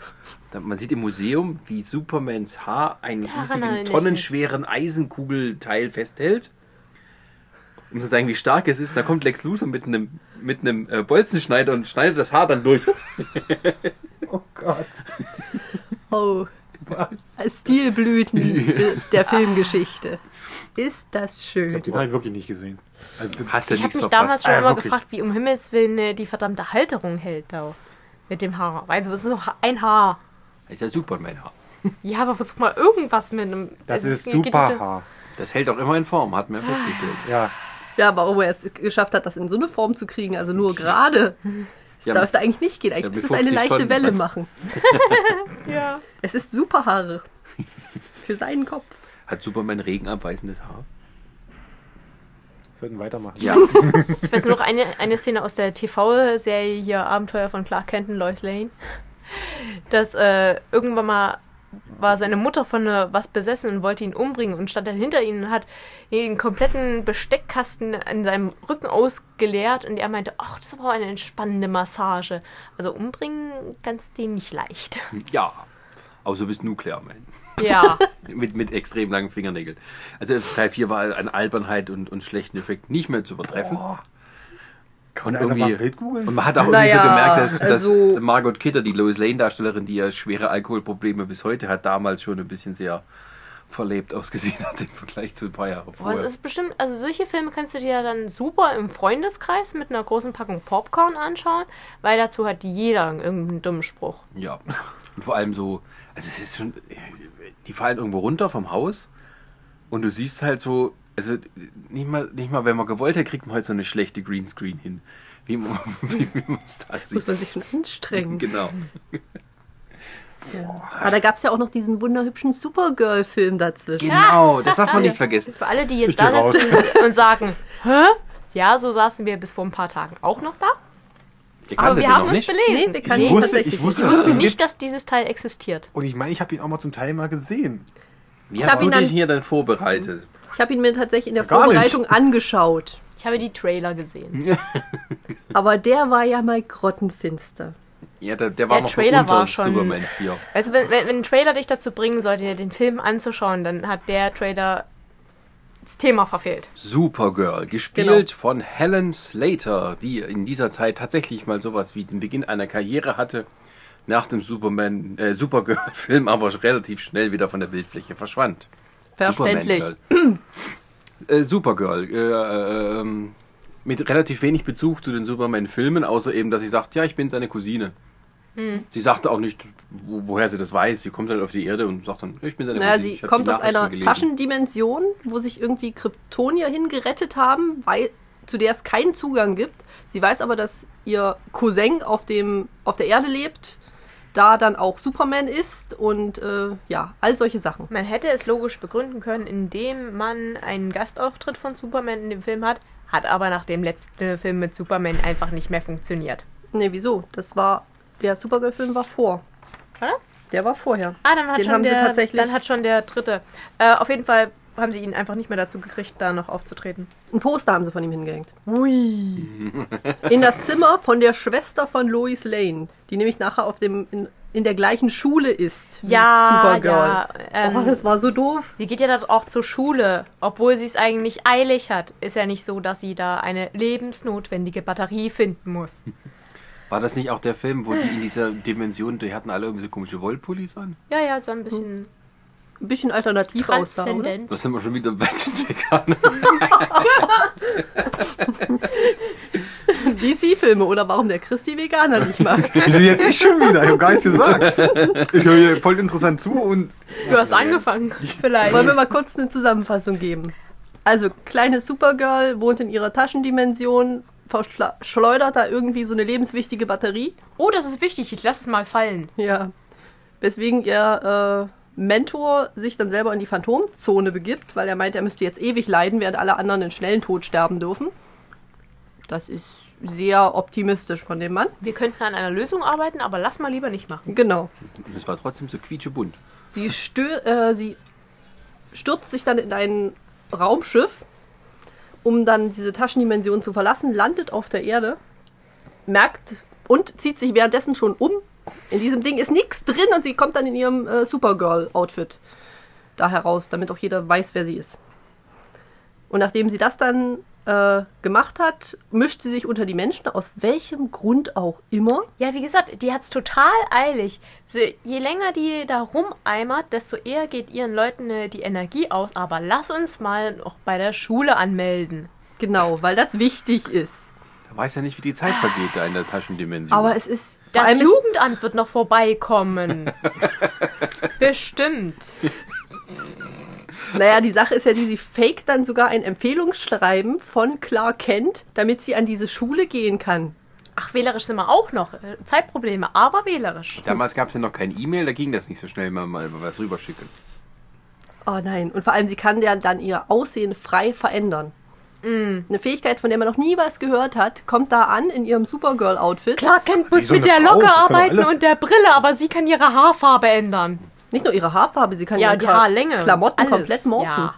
Man sieht im Museum, wie Supermans Haar einen Daran riesigen, tonnenschweren Eisenkugelteil festhält. Um zu zeigen, wie stark es ist, da kommt Lex Luthor mit einem, mit einem äh, Bolzenschneider und schneidet das Haar dann durch. Oh Gott. Oh, Stilblüten de- der Filmgeschichte. Ist das schön. Den habe ich wirklich nicht gesehen. Also, Hast du Ich habe mich verpasst. damals schon Ah, immer wirklich. gefragt, wie um Himmels Willen äh, die verdammte Halterung hält da. Mit dem Haar. Weil das ist so ein Haar. Das ist ja Superman-Haar. Ja, aber versuch mal irgendwas mit einem. das es ist geht super nicht- Haar. Das hält auch immer in Form, hat ja festgestellt. Ja, Ja, warum er es geschafft hat, das in so eine Form zu kriegen, also nur gerade. Das Ja, darf da eigentlich nicht gehen. Eigentlich Ja, müsste es eine 50 leichte Tonnen. Welle machen. Ja. Es ist super Haare. Für seinen Kopf. Hat Superman regenabweisendes Haar? sollten weitermachen. Ja. Ich weiß nur noch eine, eine Szene aus der TV-Serie hier Abenteuer von Clark Kent und Lois Lane. Dass äh, irgendwann mal war seine Mutter von äh, was besessen und wollte ihn umbringen und stand dann hinter ihm und hat den kompletten Besteckkasten an seinem Rücken ausgeleert und er meinte, ach, das war eine entspannende Massage. Also umbringen kannst du den nicht leicht. ja. Außer bist Nuclear Man. Ja. mit, mit extrem langen Fingernägeln. Also Teil 4 war an Albernheit und, und schlechten Effekt nicht mehr zu übertreffen. Kann Und irgendwie-? Und man hat auch Naja, irgendwie so gemerkt, dass, also- dass Margot Kidder, die Lois Lane-Darstellerin, die ja schwere Alkoholprobleme bis heute hat, damals schon ein bisschen sehr verlebt ausgesehen hat im Vergleich zu ein paar Jahre Boah, vorher. das ist bestimmt, also solche Filme kannst du dir ja dann super im Freundeskreis mit einer großen Packung Popcorn anschauen, weil dazu hat jeder irgendeinen dummen Spruch. Ja. Und vor allem so, also es ist schon, die fallen irgendwo runter vom Haus und du siehst halt so, also nicht mal, nicht mal wenn man gewollt hätte, kriegt man heute so eine schlechte Greenscreen hin. Wie, man- wie, wie man es da Muss sieht. man sich schon anstrengen. Genau. Aber da gab es ja auch noch diesen wunderhübschen Supergirl-Film dazwischen. Genau, das darf man nicht vergessen. Für alle, die jetzt da sitzen und sagen, hä? Ja, so saßen wir bis vor ein paar Tagen auch noch da. Ihr Aber wir haben uns nicht? belesen. Nee, wir Ich wusste- ich wusste, ich wusste nicht, dass dieses Teil existiert. Und ich meine, ich habe ihn auch mal zum Teil mal gesehen. Wie hab hast du ihn dich dann- hier dann vorbereitet? Ich habe ihn mir tatsächlich in der Gar nicht. Vorbereitung angeschaut. Ich habe die Trailer gesehen. Aber der war ja mal grottenfinster. Ja, der, der war Der noch Trailer unter war schon- Superman 4. Also wenn, wenn, wenn ein Trailer dich dazu bringen sollte, dir den Film anzuschauen, dann hat der Trailer das Thema verfehlt. Supergirl, gespielt Genau. von Helen Slater, die in dieser Zeit tatsächlich mal sowas wie den Beginn einer Karriere hatte, nach dem Superman, äh, Supergirl-Film aber relativ schnell wieder von der Bildfläche verschwand. Verständlich. Äh, Supergirl, äh, ähm, mit relativ wenig Bezug zu den Superman-Filmen, außer eben, dass sie sagt, ja, ich bin seine Cousine. Hm. Sie sagte auch nicht, wo, woher sie das weiß. Sie kommt halt auf die Erde und sagt dann, ich bin seine Naja, sie kommt aus einer gelesen. Taschendimension, wo sich irgendwie Kryptonier hingerettet haben, weil, zu der es keinen Zugang gibt. Sie weiß aber, dass ihr Cousin auf, dem, auf der Erde lebt, da dann auch Superman ist und äh, ja, all solche Sachen. Man hätte es logisch begründen können, indem man einen Gastauftritt von Superman in dem Film hat, hat aber nach dem letzten Film mit Superman einfach nicht mehr funktioniert. Nee, wieso? Das war, der Supergirl-Film war vor. Oder? Der war vorher. Ah, dann hat, Den schon, haben sie der, tatsächlich- dann hat schon der dritte. Äh, auf jeden Fall haben sie ihn einfach nicht mehr dazu gekriegt, da noch aufzutreten. Ein Poster haben sie von ihm hingehängt. Ui. In das Zimmer von der Schwester von Lois Lane, die nämlich nachher auf dem, in, in der gleichen Schule ist wie Supergirl. ja. Ähm, oh, das war so doof. sie geht ja dort auch zur Schule, obwohl sie es eigentlich eilig hat. Ist ja nicht so, dass sie da eine lebensnotwendige Batterie finden muss. War das nicht auch der Film, wo die in dieser Dimension, die hatten alle irgendwie so komische Wollpullis an? Ja, ja, so ein bisschen Ein bisschen alternativ aussah, oder? Das sind wir schon wieder bei den Veganern. DC-Filme oder warum der Chris die Veganer nicht mag. Jetzt ich schon wieder? Ich habe gar nichts gesagt. Ich höre hier voll interessant zu und Du hast angefangen, vielleicht. Wollen wir mal kurz eine Zusammenfassung geben? Also, kleine Supergirl wohnt in ihrer Taschendimension, verschleudert da irgendwie so eine lebenswichtige Batterie. Oh, das ist wichtig, ich lasse es mal fallen. Ja. Weswegen ihr äh, Mentor sich dann selber in die Phantomzone begibt, weil er meint, er müsste jetzt ewig leiden, während alle anderen einen schnellen Tod sterben dürfen. Das ist sehr optimistisch von dem Mann. Wir könnten an einer Lösung arbeiten, aber lass mal lieber nicht machen. Genau. Das war trotzdem so quietschebunt. Sie, stö äh, sie stürzt sich dann in ein Raumschiff, um dann diese Taschendimension zu verlassen, landet auf der Erde, merkt und zieht sich währenddessen schon um. In diesem Ding ist nichts drin und sie kommt dann in ihrem äh, Supergirl-Outfit da heraus, damit auch jeder weiß, wer sie ist. Und nachdem sie das dann äh, gemacht hat, mischt sie sich unter die Menschen, aus welchem Grund auch immer. Ja, wie gesagt, die hat's total eilig. So, je länger die da rumeimert, desto eher geht ihren Leuten äh, die Energie aus. Aber lass uns mal noch bei der Schule anmelden. Genau, weil das wichtig ist. Da weiß ja nicht, wie die Zeit vergeht da in der Taschendimension. Aber es ist. Das Jugendamt wird noch vorbeikommen. Bestimmt. Naja, die Sache ist ja die, sie faked dann sogar ein Empfehlungsschreiben von Clark Kent, damit sie an diese Schule gehen kann. Ach, wählerisch sind wir auch noch. Äh, Zeitprobleme, aber wählerisch. Damals gab es ja noch kein E-Mail, da ging das nicht so schnell mal, mal was rüberschicken. Oh nein. Und vor allem, sie kann ja dann ihr Aussehen frei verändern. Eine Fähigkeit, von der man noch nie was gehört hat, kommt da an in ihrem Supergirl-Outfit. Klar, Kent muss so mit der Frau, Locke arbeiten und der Brille, aber sie kann ihre Haarfarbe ändern. Nicht nur ihre Haarfarbe, sie kann Ja, ihre die Haarlänge. Klamotten alles. komplett morphen. Ja.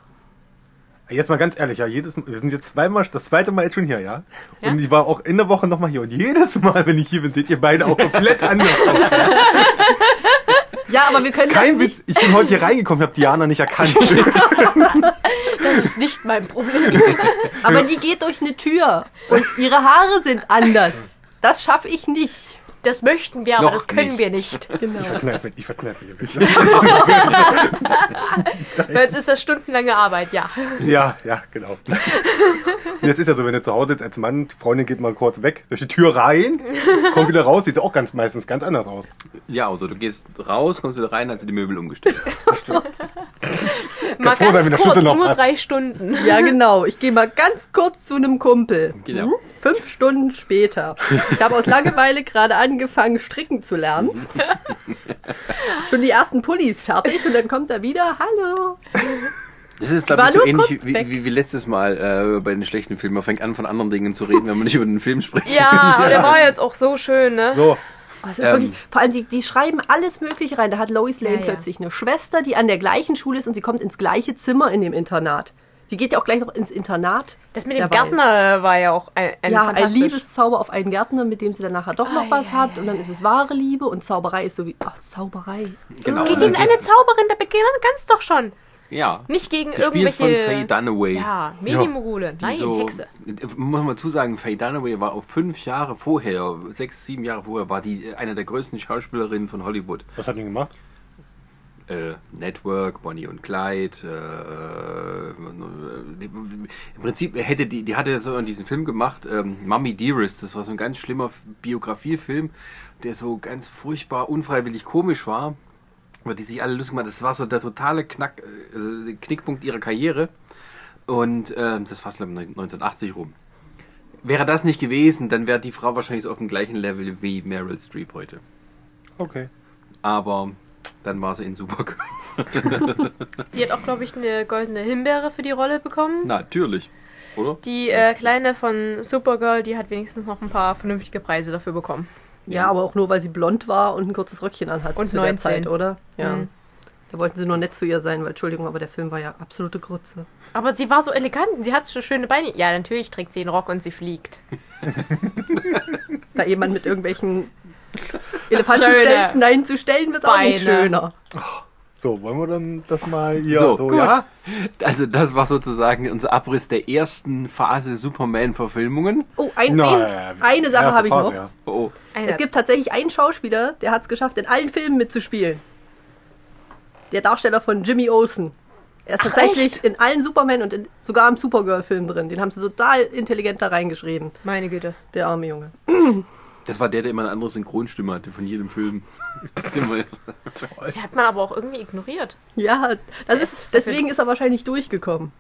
Jetzt mal ganz ehrlich, ja, jedes wir sind jetzt zweimal, das zweite Mal jetzt schon hier, ja? Ja? Und ich war auch in der Woche nochmal hier. Und jedes Mal, wenn ich hier bin, seht ihr beide auch komplett anders aus. Ja, aber wir können Kein das nicht. Witz, ich bin heute hier reingekommen, habe Diana nicht erkannt. Das ist nicht mein Problem. Aber die geht durch eine Tür und ihre Haare sind anders. Das schaffe ich nicht. Das möchten wir, aber Noch das können nicht. wir nicht. Genau. Verkneife, ich verkneife hier bitte. Weil jetzt ist das stundenlange Arbeit, ja. Ja, ja, genau. Und jetzt ist ja so, wenn du zu Hause sitzt als Mann, die Freundin geht mal kurz weg, durch die Tür rein, kommt wieder raus, sieht auch ganz meistens ganz anders aus. Ja, also du gehst raus, kommst wieder rein, hast du die Möbel umgestellt. Mal froh ganz kurz, nur passt. drei Stunden. Ja, genau. Ich gehe mal ganz kurz zu einem Kumpel. Genau. Hm? Fünf Stunden später. Ich habe aus Langeweile gerade angefangen, stricken zu lernen. Schon die ersten Pullis fertig und dann kommt er wieder. Hallo. Das ist, glaube ich, so ähnlich wie, wie, wie letztes Mal äh, bei den schlechten Filmen. Man fängt an, von anderen Dingen zu reden, wenn man nicht über den Film spricht. Ja, aber der war jetzt auch so schön, ne? So, Oh, Ähm. wirklich, vor allem, die, die schreiben alles Mögliche rein. Da hat Lois Lane Ja, ja. plötzlich eine Schwester, die an der gleichen Schule ist und sie kommt ins gleiche Zimmer in dem Internat. Sie geht ja auch gleich noch ins Internat. Das mit dem Dabei. Gärtner war ja auch ein, ein ja, ein. Liebeszauber auf einen Gärtner, mit dem sie dann nachher doch noch Ei, was ei, hat. Und dann ist es wahre Liebe und Zauberei ist so wie. Ach, Zauberei. Genau. Gegen und dann eine Zauberin, da beginnt ganz doch schon. Ja. Nicht gegen Gespielt von Faye irgendwelche. Dunaway. Ja, Medimogule. die Nein, so, Hexe. Muss man dazu sagen, Faye Dunaway war auch fünf Jahre vorher, sechs, sieben Jahre vorher, war die äh, eine der größten Schauspielerinnen von Hollywood. was hat die gemacht? Äh, Network, Bonnie und Clyde. Äh, die, Im Prinzip hätte die, die hatte so diesen Film gemacht, ähm, Mummy Dearest. Das war so ein ganz schlimmer Biografiefilm, der so ganz furchtbar unfreiwillig komisch war. Über die sich alle lustig machen. Das war so der totale Knack, äh, also der Knickpunkt ihrer Karriere. Und ähm, das war ich, 1980 rum. Wäre das nicht gewesen, dann wäre die Frau wahrscheinlich so auf dem gleichen Level wie Meryl Streep heute. Okay. aber dann war sie in Supergirl. Sie hat auch, glaube ich, eine goldene Himbeere für die Rolle bekommen. Natürlich, oder? Die äh, Kleine von Supergirl, die hat wenigstens noch ein paar vernünftige Preise dafür bekommen. Ja, aber auch nur, weil sie blond war und ein kurzes Röckchen anhat Und zu der 19. Zeit, oder? Ja. Mhm. Da wollten sie nur nett zu ihr sein, weil, Entschuldigung, aber der Film war ja absolute Grütze. Aber sie war so elegant, sie hat so schöne Beine. Ja, natürlich trägt sie einen Rock und sie fliegt. Da jemand mit irgendwelchen Elefantenstelzen dahin zu stellen, wird auch nicht schöner. So, wollen wir dann das mal hier So, so, gut. ja? Also das war sozusagen unser Abriss der ersten Phase Superman-Verfilmungen. Oh, ein, Na, ein, eine Sache habe ich Phase, noch. ja. Oh, Eine- Es gibt tatsächlich einen Schauspieler, der hat es geschafft, in allen Filmen mitzuspielen. Der Darsteller von Jimmy Olsen. Er ist Ach, tatsächlich echt? in allen Superman und in, sogar im Supergirl-Film drin. Den haben sie total intelligent da reingeschrieben. Meine Güte. Der arme Junge. Das war der, der immer eine andere Synchronstimme hatte von jedem Film. Den wir- Die hat man aber auch irgendwie ignoriert. Ja, das ist ist, deswegen ist er wahrscheinlich durchgekommen.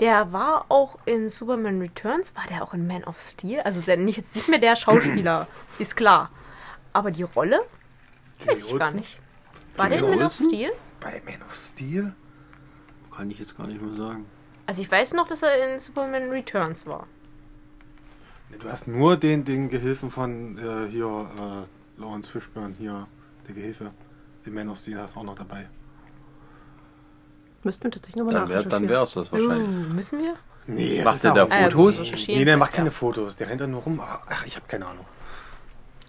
Der war auch in Superman Returns, war der auch in Man of Steel? Also nicht, jetzt nicht mehr der Schauspieler, ist klar. Aber die Rolle? Weiß ich gar nicht. War der in Man of? Steel? Bei Man of Steel? Kann ich jetzt gar nicht mehr sagen. Also ich weiß noch, dass er in Superman Returns war. Du hast nur den, den Gehilfen von äh, hier, äh, Lawrence Fishburne, hier, der Gehilfe. Den Man of Steel hast du auch noch dabei. Müssten wir tatsächlich nochmal Dann wäre nachrecherchieren. dann wär's das wahrscheinlich. Uh, müssen wir? Nee, Macht er da Ah, ja, Fotos? gut, recherchieren Nee, der macht vielleicht, keine ja. Fotos. Der rennt da nur rum. Ach, ich habe keine Ahnung.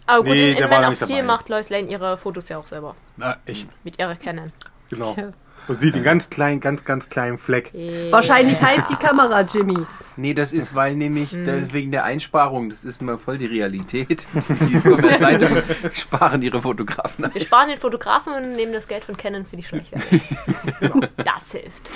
Aber gut, Nee, in, der in war Man da of nicht Steel dabei. macht Lois Lane ihre Fotos ja auch selber. Na, echt. Mit ihrer Canon. Genau. Ja. Und sieht den ganz kleinen, ganz, ganz kleinen Fleck. Wahrscheinlich heißt die Kamera Jimmy. Nee, das ist, weil nämlich, Hm. das ist wegen der Einsparung, das ist mal voll die Realität. Die Superman-Zeitung sparen ihre Fotografen ein. Wir sparen den Fotografen und nehmen das Geld von Canon für die Schleichwerbung. das hilft.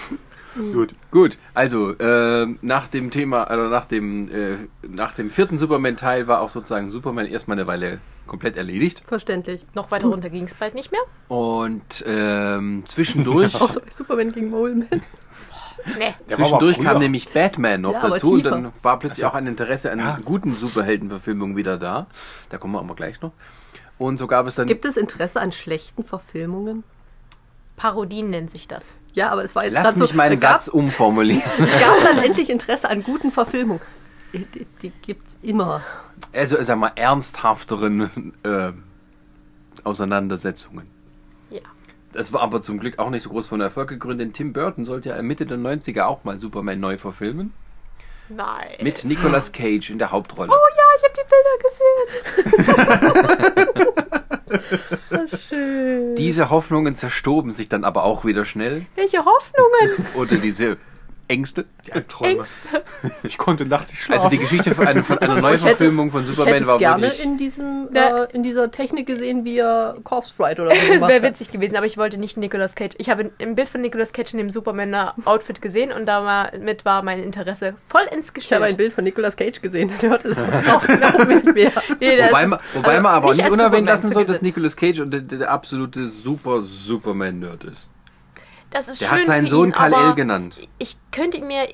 Gut. Gut, also ähm, nach dem Thema, also nach dem, äh, nach dem vierten Superman-Teil war auch sozusagen Superman erstmal eine Weile komplett erledigt. Verständlich. Noch weiter runter ging es bald nicht mehr. Und ähm, zwischendurch, Außer bei Superman gegen Moleman. Nee. Zwischendurch kam nämlich Batman noch Ja, dazu und dann war plötzlich auch ein Interesse an Ja. guten Superheldenverfilmungen wieder da. Da kommen wir aber gleich noch. Und so gab es dann. Gibt es Interesse an schlechten Verfilmungen? Parodien nennt sich das. Ja, aber es war jetzt Lass mich so, meinen Satz umformulieren. es gab dann endlich Interesse an guten Verfilmungen. Die, die, gibt's immer. Also, sag mal, ernsthafteren äh, Auseinandersetzungen. Ja. Das war aber zum Glück auch nicht so groß von Erfolg gegründet, denn Tim Burton sollte ja Mitte der 90er auch mal Superman neu verfilmen. Nein. Mit Nicolas Cage in der Hauptrolle. oh ja, ich habe die Bilder gesehen. Schön. Diese Hoffnungen zerstoben sich dann aber auch wieder schnell. Welche Hoffnungen. Oder diese Ängste. Die Albträume. Ängste. Ich konnte nachts nicht schlafen. Also die Geschichte von, einer- von einer Neuverfilmung von Ich hätte Superman es war gerne wirklich... in, diesem, äh, in dieser Technik gesehen, wie er Corpse Bride oder so gemacht Wäre witzig gewesen, aber ich wollte nicht Nicolas Cage. Ich habe ein Bild von Nicolas Cage in dem Superman-Outfit gesehen und damit war mein Interesse vollends Ich habe ein. Bild von Nicolas Cage gesehen. Der hört es auch noch mit mehr. Nee, Wobei, ist- man, wobei also man aber auch nicht unerwähnt Superman, lassen soll, dass. Nicolas Cage und der, der absolute super Superman-Nerd ist. Das ist Der schön hat seinen für Sohn ihn, Kal-El genannt. Ich könnte ihn mir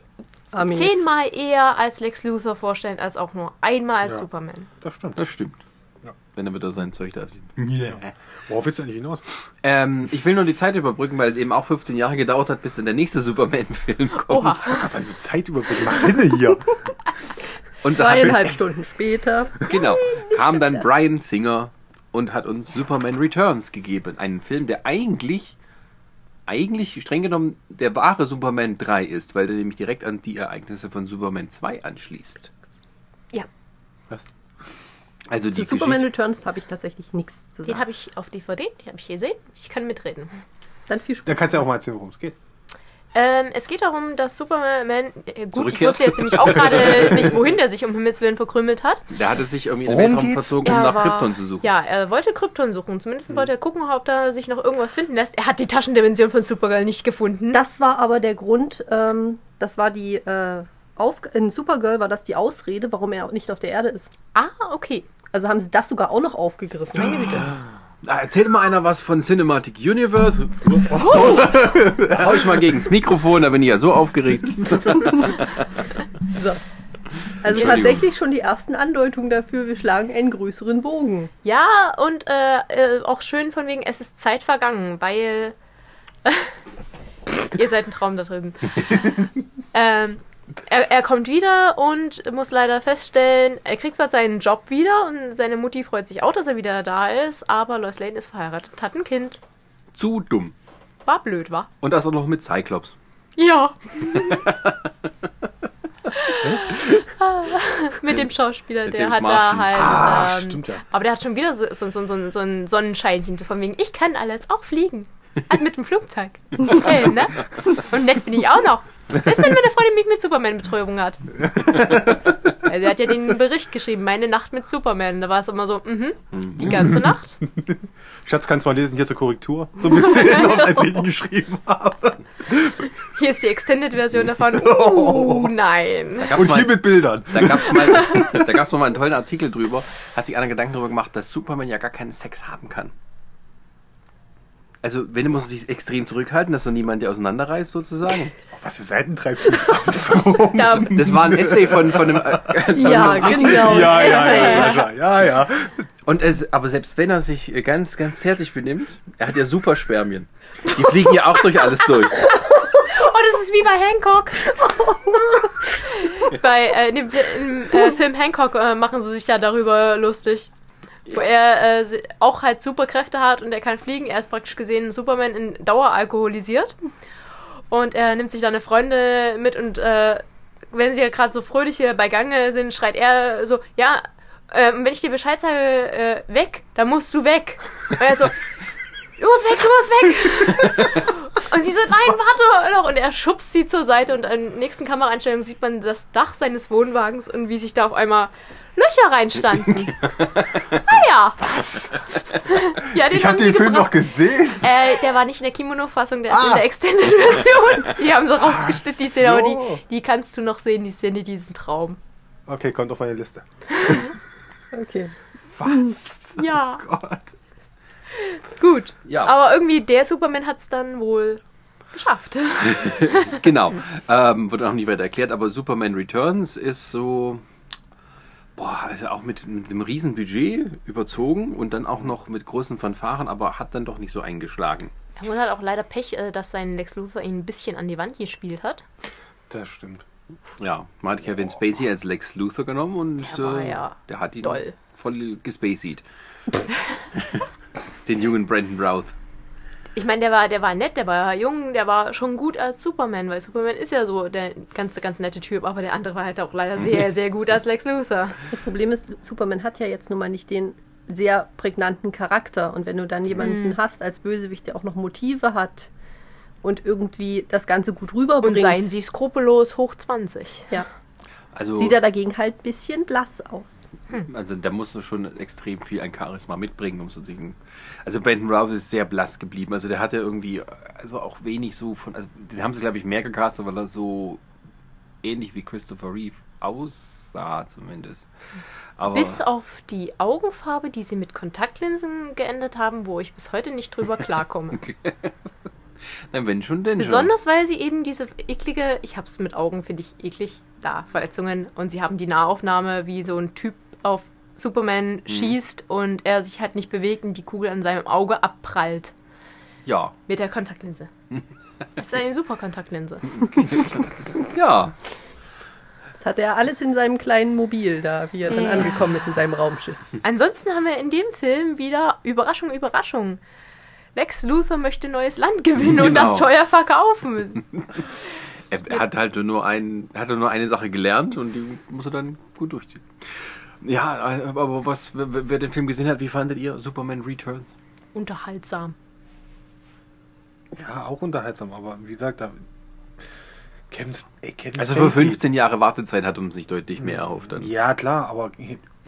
Amis. zehnmal eher als Lex Luthor vorstellen, als auch nur einmal als Ja. Superman. Das stimmt. Das stimmt. Ja. Wenn er wieder sein Zeug da sieht. Yeah. Worauf willst du eigentlich hinaus? Ähm, ich will nur die Zeit überbrücken, weil es eben auch 15 Jahre gedauert hat, bis dann der nächste Superman-Film kommt. Oha. Ach, dann die Zeit überbrücken. Mach hin hier. Und Zweieinhalb Stunden später. genau, kam dann Brian Singer und hat uns Superman Returns gegeben. Einen Film, der eigentlich, eigentlich streng genommen der wahre Superman 3 ist, weil der nämlich direkt an die Ereignisse von Superman 2 anschließt. Ja, Also die Zu Superman Geschichte, Returns habe ich tatsächlich nichts zu sagen. habe ich auf DVD, den habe ich gesehen. Ich kann mitreden. Dann viel Spaß. Dann kannst du ja auch mal erzählen, worum es geht. Ähm, es geht darum, dass Superman, äh, gut, ich wusste jetzt nämlich auch gerade nicht, wohin der sich um Himmels Willen verkrümelt hat. der hatte sich irgendwie in den Weltraum verzogen, um nach war- Krypton zu suchen. Ja, er wollte Krypton suchen. Zumindest wollte er gucken, ob da sich noch irgendwas finden lässt. Er hat die Taschendimension von Supergirl nicht gefunden. Das war aber der Grund, ähm, das war die, äh, auf, in Supergirl war das die Ausrede, warum er nicht auf der Erde ist. ah, okay. Also haben sie das sogar auch noch aufgegriffen. Meine Güte. Erzählt mal einer was von Cinematic Universe. da hau ich mal gegen das Mikrofon, da bin ich ja so aufgeregt. So. Also tatsächlich schon die ersten Andeutungen dafür, wir schlagen einen größeren Bogen. Ja, und äh, äh, auch schön von wegen, es ist Zeit vergangen, weil. Ihr seid ein Traum da drüben. ähm, er, er kommt wieder und muss leider feststellen, er kriegt zwar seinen Job wieder und seine Mutti freut sich auch, dass er wieder da ist, aber Lois Lane ist verheiratet und hat ein Kind. Zu dumm. War blöd, war? Und das auch noch mit Cyclops. Ja. Mit dem Schauspieler, Mit der James hat Marsden. da halt. Ah, ähm, stimmt ja. Aber der hat schon wieder so, so, so, so, so ein Sonnenscheinchen, so von wegen, ich kann alles auch fliegen. Also mit dem Flugzeug. Hey, ne? Und nett bin ich auch noch. Selbst wenn meine Freundin mich mit Superman-Betreuung hat. Also er hat ja den Bericht geschrieben, meine Nacht mit Superman. Da war es immer so, mhm, die ganze Nacht. Schatz, kannst du mal lesen, hier zur Korrektur. So ein bisschen, ob ich es richtig geschrieben habe. Hier ist die Extended-Version davon. Uh, nein. Und mal, hier mit Bildern. da gab's mal, da gab's mal einen tollen Artikel drüber. Hat sich einer Gedanken darüber gemacht, dass Superman ja gar keinen Sex haben kann. Also, wenn, muss er sich extrem zurückhalten, dass er niemand der auseinanderreißt, sozusagen. Auf was für Seiten treibst du das rum? Da, Das war ein Essay von, von einem. Äh, Ja, genau. Ja, ja, ja, ja, ja, ja. Und es, aber selbst wenn er sich ganz, ganz zärtlich benimmt, er hat ja super Spermien. Die fliegen ja auch durch alles durch. Oh, das ist wie bei Hancock. bei äh, in dem, äh, Film Hancock äh, machen sie sich ja darüber lustig. Wo er äh, auch halt Superkräfte hat und er kann fliegen. Er ist praktisch gesehen Superman in Dauer alkoholisiert. Und er nimmt sich da eine Freundin mit und äh, wenn sie ja gerade so fröhlich hier bei Gange sind, schreit er so, ja, äh, wenn ich dir Bescheid sage, äh, weg, dann musst du weg. Und er so, musst weg, musst weg. Und sie so, nein, warte noch. Und er schubst sie zur Seite und in der nächsten Kameraeinstellung sieht man das Dach seines Wohnwagens und wie sich da auf einmal Löcher reinstanzen. ah ja. Ja, den Ich haben habe sie den Film gebracht. noch gesehen. Äh, der war nicht in der Kimono-Fassung, der ist in Ah. der Extended-Version. Die haben so rausgeschnitten, die Szene, aber die, die kannst du noch sehen, die Szene, diesen Traum. Okay, kommt auf meine Liste. Okay. Was? Ja. Oh Gott. Gut. Ja. Aber irgendwie der Superman hat es dann wohl geschafft. Genau. Ähm, wird auch nicht weiter erklärt, aber Superman Returns ist so. Boah, also auch mit, mit einem riesen Budget überzogen und dann auch noch mit großen Fanfaren, aber hat dann doch nicht so eingeschlagen. Er hat halt auch leider Pech, äh, dass sein Lex Luthor ihn ein bisschen an die Wand gespielt hat. Das stimmt. Ja, man hat Kevin Spacey als Lex Luthor genommen und Der war äh, ja der hat ihn doll. voll gespaceyt. Den jungen Brandon Routh. Ich meine, der war, der war nett, der war jung, der war schon gut als Superman, weil Superman ist ja so der ganz, ganz nette Typ, aber der andere war halt auch leider sehr, sehr gut als Lex Luthor. Das Problem ist, Superman hat ja jetzt nun mal nicht den sehr prägnanten Charakter. Und wenn du dann jemanden Mhm. hast als Bösewicht, der auch noch Motive hat und irgendwie das Ganze gut rüberbringt, Und seien sie skrupellos hoch 20. ja, Also, sieht er dagegen halt ein bisschen blass aus. also da musst du schon extrem viel an Charisma mitbringen, um so zu sagen. Also Brandon Routh ist sehr blass geblieben. Also der hatte irgendwie, also auch wenig so von, also den haben sie glaube ich mehr gecastet, weil er so ähnlich wie Christopher Reeve aussah zumindest. Aber Bis auf die Augenfarbe, die sie mit Kontaktlinsen geändert haben, wo ich bis heute nicht drüber klarkomme. na, wenn schon, denn Besonders, weil sie eben diese eklige, ich hab's mit Augen, finde ich eklig, da, Verletzungen. Und sie haben die Nahaufnahme, wie so ein Typ auf Superman schießt und er sich halt nicht bewegt und die Kugel an seinem Auge abprallt. Ja, Mit der Kontaktlinse. Das ist eine super Kontaktlinse. ja. Das hat er alles in seinem kleinen Mobil da, wie er dann Ja. angekommen ist in seinem Raumschiff. Ansonsten haben wir in dem Film wieder Überraschung, Überraschung. Lex Luthor möchte neues Land gewinnen und Genau. das teuer verkaufen. Er, hat halt nur ein, er hat nur eine Sache gelernt und die muss er dann gut durchziehen. Ja, aber was, wer, wer den Film gesehen hat, wie fandet ihr Superman Returns? Unterhaltsam. Ja, auch unterhaltsam, aber wie gesagt, da. Kevin, ey, Kevin Also für Spacey. 15 Jahre Wartezeit hat man sich deutlich mehr erhofft. Dann. Ja, klar, aber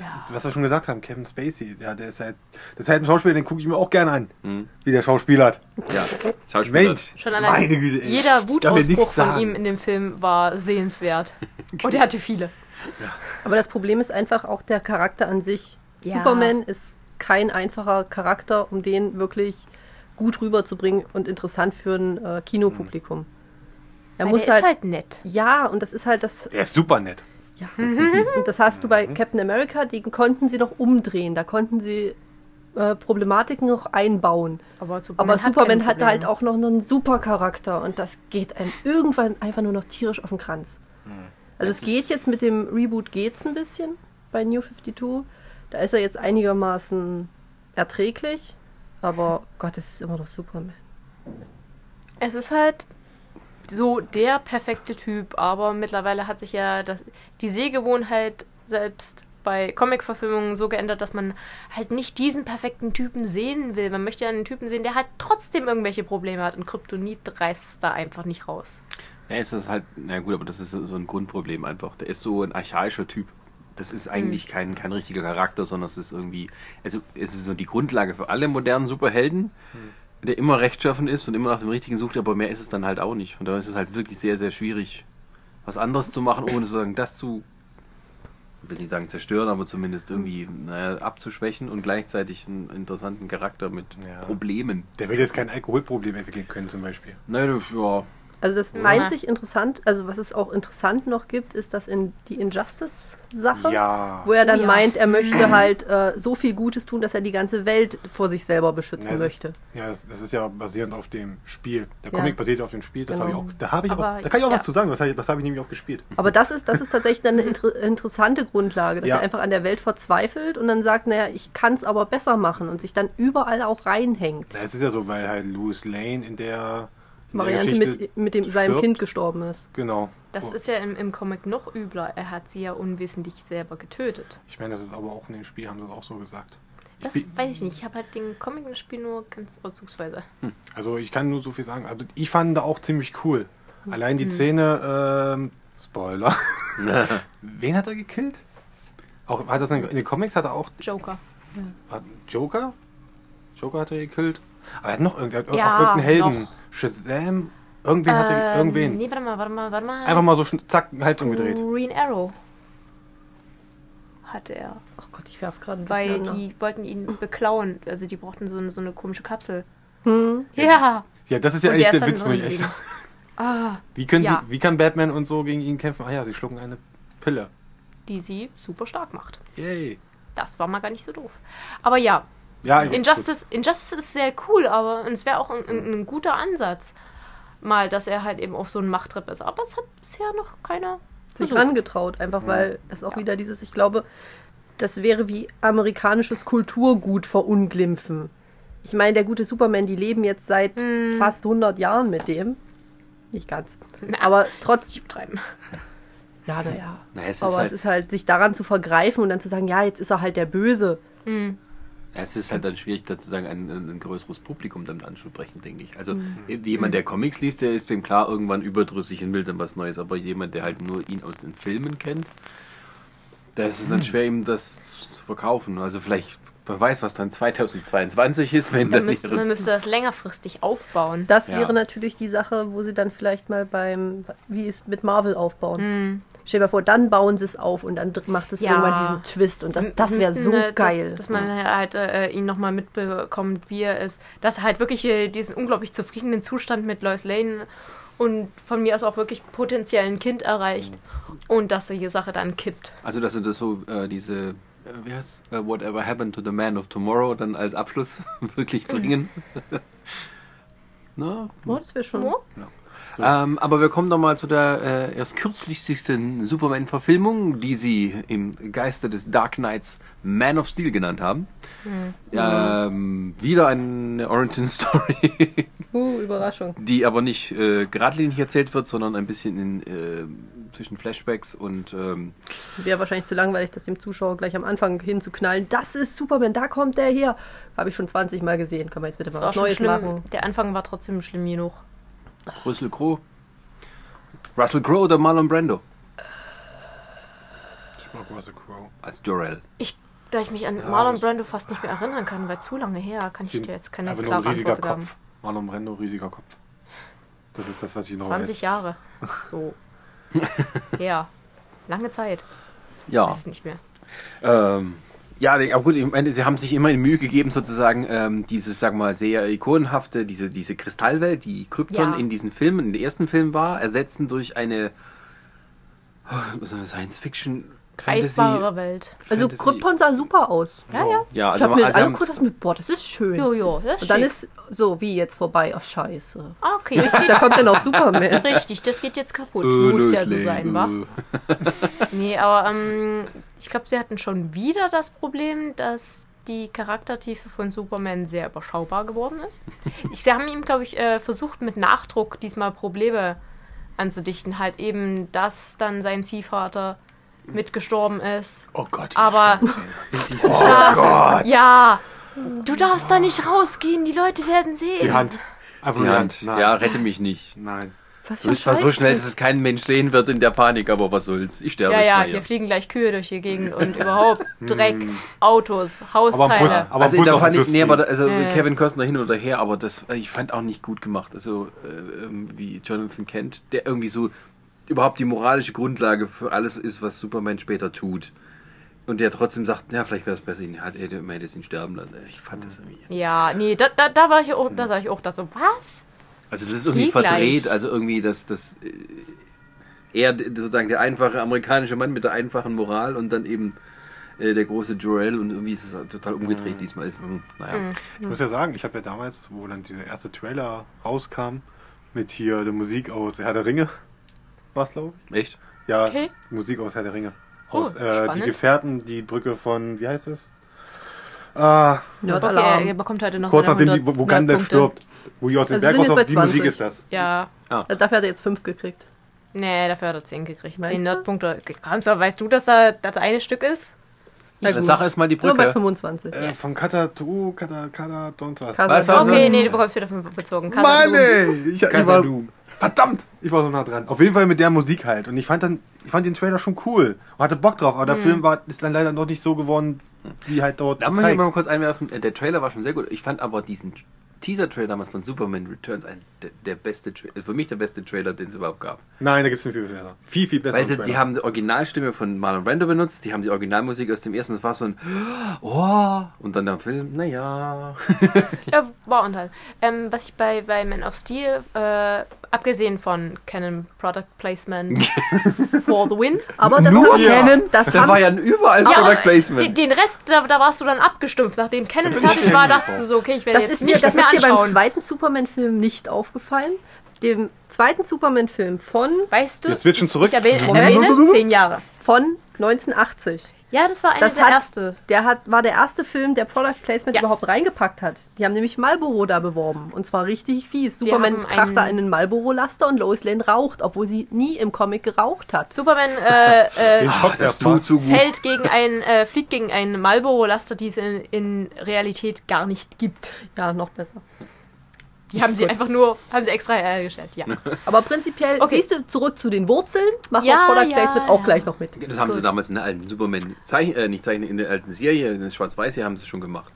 Ja. was wir schon gesagt haben, Kevin Spacey, ja, der ist halt, das ist halt ein Schauspieler, den gucke ich mir auch gerne an, Hm. wie der Schauspieler hat. Ja, Schauspieler. Mensch, Schon allein meine Güte, ey. jeder Wutausbruch von sagen. ihm in dem Film war sehenswert. Und er hatte viele. Aber das Problem ist einfach auch der Charakter an sich. Ja. Superman ist kein einfacher Charakter, um den wirklich gut rüberzubringen und interessant für ein äh, Kinopublikum. Er Weil muss der halt, ist halt nett. ja, und das ist halt das, Der ist super nett. Ja. Und das hast du bei Captain America, den konnten sie noch umdrehen. Da konnten sie äh, Problematiken noch einbauen. Aber Superman, Aber Superman kein hatte halt auch noch einen super Charakter und das geht einem irgendwann einfach nur noch tierisch auf den Kranz. Also es geht jetzt mit dem Reboot geht's ein bisschen bei New 52. Da ist er jetzt einigermaßen erträglich, aber Gott, es ist immer noch Superman. Es ist halt so der perfekte Typ, aber mittlerweile hat sich ja das, die Sehgewohnheit selbst bei Comic-Verfilmungen so geändert, dass man halt nicht diesen perfekten Typen sehen will. Man möchte ja einen Typen sehen, der halt trotzdem irgendwelche Probleme hat und Kryptonit reißt da einfach nicht raus. Ja, ist das halt, na gut, aber das ist so ein Grundproblem einfach. Der ist so ein archaischer Typ. Das ist eigentlich kein, kein richtiger Charakter, sondern es ist irgendwie, also es ist so die Grundlage für alle modernen Superhelden, der immer rechtschaffen ist und immer nach dem Richtigen sucht, aber mehr ist es dann halt auch nicht. Und da ist es halt wirklich sehr, sehr schwierig, was anderes zu machen, ohne sozusagen das zu, ich will nicht sagen zerstören, aber zumindest irgendwie naja, abzuschwächen und gleichzeitig einen interessanten Charakter mit Ja. Problemen. Der wird jetzt kein Alkoholproblem entwickeln können, zum Beispiel. Das- ja, Also das Ja. einzig interessant, also was es auch interessant noch gibt, ist das in die Injustice-Sache. Ja. Wo er dann Oh ja. meint, er möchte halt äh, so viel Gutes tun, dass er die ganze Welt vor sich selber beschützen möchte. Ist, ja, das, das ist ja basierend auf dem Spiel. Der Ja. Comic basiert auf dem Spiel. Das Genau. habe ich auch. Da habe ich Aber- auch, da kann ich auch ja. was zu sagen. Das habe ich, das habe ich nämlich auch gespielt. Aber das ist, das ist tatsächlich dann eine inter interessante Grundlage, dass Ja. er einfach an der Welt verzweifelt und dann sagt, naja, ich kann es aber besser machen und sich dann überall auch reinhängt. Es ist ja so, weil halt Louis Lane in der Variante mit, mit dem, seinem stirbt. Kind gestorben ist. Genau. Das Oh, ist ja im, im Comic noch übler. Er hat sie ja unwissentlich selber getötet. Ich meine, das ist aber auch in dem Spiel, haben sie das auch so gesagt. Das Ich, weiß ich nicht. Ich habe halt den Comic und das Spiel nur ganz auszugsweise. also ich kann nur so viel sagen. Also ich fand da auch ziemlich cool. Allein Mhm. die Szene, ähm, Spoiler. Wen hat er gekillt? Auch, hat das in, in den Comics hat er auch Joker. hat Joker? Joker hat er gekillt. Aber er hat noch irgend- er hat Ja, irgendeinen Helden. noch. Shazam? Irgendwen hat er, Ähm, irgendwen. Nee, warte mal, warte mal, warte mal. Einfach mal so zack, Hals umgedreht. Green Arrow hatte er. Ach Gott, ich werf's gerade Weil die wollten ihn beklauen. Also die brauchten so, eine- so eine komische Kapsel. Hm. Ja. Ja, das ist ja Und eigentlich der der Witz, wo ich echt Ah, Wie, können Ja. sie, wie kann Batman und so gegen ihn kämpfen? Ah ja, sie schlucken eine Pille. die sie super stark macht. Yay. Das war mal gar nicht so doof. Aber ja, Ja, Injustice, Injustice ist sehr cool, aber es wäre auch ein, ein, ein guter Ansatz. Mal, dass er halt eben auf so einen Machttrip ist. Aber es hat bisher noch keiner sich versucht. rangetraut, einfach weil das auch Ja. wieder dieses, ich glaube, das wäre wie amerikanisches Kulturgut verunglimpfen. Ich meine, der gute Superman, die leben jetzt seit Hm. fast 100 Jahren mit dem. Nicht ganz. Na, Aber trotz, nicht betreiben. ja, naja. Na, es ist Aber halt- es ist halt, sich daran zu vergreifen und dann zu sagen, ja, jetzt ist er halt der Böse. Hm. Es ist halt dann schwierig, da sozusagen ein, ein, größeres Publikum damit anzusprechen, denke ich. Also Mhm. jemand, der Comics liest, der ist dem klar irgendwann überdrüssig und will dann was Neues, aber jemand, der halt nur ihn aus den Filmen kennt, da ist es Mhm. dann schwer, ihm das zu verkaufen. Also vielleicht, wer weiß, was dann 2022 ist, wenn Man dann müsste, man müsste das längerfristig aufbauen. Das Ja. wäre natürlich die Sache, wo sie dann vielleicht mal beim, wie es mit Marvel aufbauen. Hm. Stell dir mal vor, dann bauen sie es auf und dann macht es Ja. irgendwann diesen Twist und das, das wäre müssten, so äh, geil. Dass, dass man halt äh, ihn nochmal mitbekommt, wie er ist. Dass er halt wirklich äh, diesen unglaublich zufriedenen Zustand mit Lois Lane und von mir aus auch wirklich potenziell ein Kind erreicht und dass die Sache dann kippt. Also dass sie das so, äh, diese, äh, wie heißt äh, Whatever Happened to the Man of Tomorrow dann als Abschluss wirklich bringen. Na, oh, das wäre schon. Ja. Ähm, aber wir kommen doch mal zu der äh, erst kürzlichsten Superman-Verfilmung, die sie im Geiste des Dark Knights Man of Steel genannt haben. Ähm, wieder eine Origin-Story, Uh, Überraschung. die aber nicht äh, geradlinig erzählt wird, sondern ein bisschen in, äh, zwischen Flashbacks und ähm, Wäre wahrscheinlich zu langweilig, das dem Zuschauer gleich am Anfang hinzuknallen. Das ist Superman, da kommt der her. Habe ich schon 20 Mal gesehen. Kann man jetzt bitte Das mal was Neues schlimm. machen? Der Anfang war trotzdem schlimm genug. Russell Crowe. Russell Crowe oder Marlon Brando Ich mag Russell Crowe. als Jor-El. Ich, da ich mich an Ja, Marlon Brando fast nicht mehr erinnern kann, weil zu lange her, kann ich dir jetzt keine Einfach nur ein klare riesiger Antwort Kopf. geben. Marlon Brando, riesiger Kopf. Das ist das, was ich noch 20 Jahre. So. ja. Lange Zeit. Ja. Weiß es nicht mehr. Ähm, ja, aber gut, ich meine, sie haben sich immer in Mühe gegeben, sozusagen ähm, dieses, sag mal, sehr ikonenhafte, diese, diese Kristallwelt, die Krypton Ja. in diesen Filmen, in den ersten Filmen war, ersetzen durch eine so eine Science-Fiction. Greifbare Welt. Also Krypton sah super aus. Ja, ja. Ja, ich also, habe mir das also angeguckt und dachte mir, boah, das ist schön. Jojo, das ist Und dann schick. ist so, wie jetzt vorbei. Ach, scheiße. Ah, okay, geht Da kommt dann auch Superman. Richtig, das geht jetzt kaputt. Äh, Muss ja so sein, wa? äh. Nee, aber ähm, ich glaube, sie hatten schon wieder das Problem, dass die Charaktertiefe von Superman sehr überschaubar geworden ist. Ich, sie haben ihm, glaube ich, äh, versucht, mit Nachdruck diesmal Probleme anzudichten. Halt eben, dass dann sein Ziehvater mitgestorben ist. Oh Gott. die Aber Sterbenszene. das, ja, du darfst da nicht rausgehen, die Leute werden sehen. Die Hand. Einfach Die Hand. Nein. Ja, rette mich nicht. Nein. Was bist zwar so schnell, dass es kein Mensch sehen wird in der Panik, aber was soll's. Ich sterbe Ja, jetzt ja, mal hier hier. fliegen gleich Kühe durch die Gegend und überhaupt Dreck, Autos, Hausteile. Bus- aber also Bus da fand ich, nee, aber da, also Ja, ja. Kevin Costner hin oder her, aber das, äh, ich fand auch nicht gut gemacht. Also äh, wie Jonathan Kent, der irgendwie so überhaupt die moralische Grundlage für alles ist, was Superman später tut. Und der trotzdem sagt, ja, vielleicht wäre es besser, ihn hat, hätte, man hätte es ihn sterben lassen. Ich fand das irgendwie. Ja, nee, da, da, da war ich auch, da sag ich auch das so, was? Also das ist irgendwie Krieg verdreht, gleich. also irgendwie das, das äh, er sozusagen der einfache amerikanische Mann mit der einfachen Moral und dann eben äh, der große Joel und irgendwie ist es total umgedreht diesmal. Hm, Naja. Ich muss ja sagen, ich habe ja damals, wo dann dieser erste Trailer rauskam, mit hier der Musik aus Herr der Ringe, was glaube ich? Echt? Ja, Okay. Musik aus Herr der Ringe. Oh, Aus äh, die. Gefährten, die Brücke von, wie heißt es? Ah, Okay, Nerdalarm. er bekommt heute noch kurz nachdem die, 100 wo Gandalf stirbt, wo die aus dem Also Berg rauskommt, die Musik 20. ist das. Ja, Äh, Dafür hat er jetzt fünf gekriegt. nee, dafür hat er 10 gekriegt. Meinst 10 du? Nerdpunkte. Kannst du, weißt du, dass er das eine Stück ist? Na gut. sag erst mal die Nur bei Brücke. 25. Äh, von Katatu, Kata, Kata, sonst was. Okay, nee, du bekommst wieder fünf bezogen. Mann, ey! Ich, ich war. Verdammt! Ich war so nah dran. Auf jeden Fall mit der Musik halt. Und ich fand dann, ich fand den Trailer schon cool. Und hatte Bock drauf. Aber der Film war, ist dann leider noch nicht so geworden, wie halt dort Da muss ich mal kurz einwerfen, äh, der Trailer war schon sehr gut. Ich fand aber diesen Teaser-Trailer damals von Superman Returns ein, der, der beste, Tra für mich der beste Trailer, den es überhaupt gab. Nein, da gibt's nicht viel besser. Viel, viel besser. Weil sie, die haben die Originalstimme von Marlon Brando benutzt, die haben die Originalmusik aus dem ersten, das war so ein Oh, und dann der Film, naja. Ja, war und halt. Ähm, was ich bei, bei Man of Steel, äh, abgesehen von Canon Product Placement for the win, Aber das Nur haben, kennen, das da haben- war ja überall Ja, Product den, Placement. den Rest, da, da warst du dann abgestumpft. Nachdem Canon fertig war, dachtest du so, okay, ich werde Das jetzt ist dir, das mehr ist dir beim anschauen. zweiten Superman-Film nicht aufgefallen. Dem zweiten Superman-Film von, Weißt du, Wir switchen zurück. ich erwähne, erwähne zehn Jahre. von 1980. Ja, das war eine Das der hat, erste. Der hat, war der erste Film, der Product Placement Ja. überhaupt reingepackt hat. Die haben nämlich Marlboro da beworben. Und zwar richtig fies. Sie Superman kracht da einen- einen Marlboro-Laster und Lois Lane raucht, obwohl sie nie im Comic geraucht hat. Superman äh, äh, tut zu fällt gegen ein, äh, fliegt gegen einen Marlboro-Laster, die es in, in Realität gar nicht gibt. Ja, noch besser. Die haben sie einfach nur, haben sie extra hergestellt, ja. Aber prinzipiell, Okay. siehst du, zurück zu den Wurzeln, machen Ja, wir Product ja, Placement auch ja. gleich noch mit. Das haben sie Gut. damals in der alten Superman, Zeichen, äh, nicht Zeichen, in der alten Serie, in der Schwarz-Weiß, haben sie schon gemacht.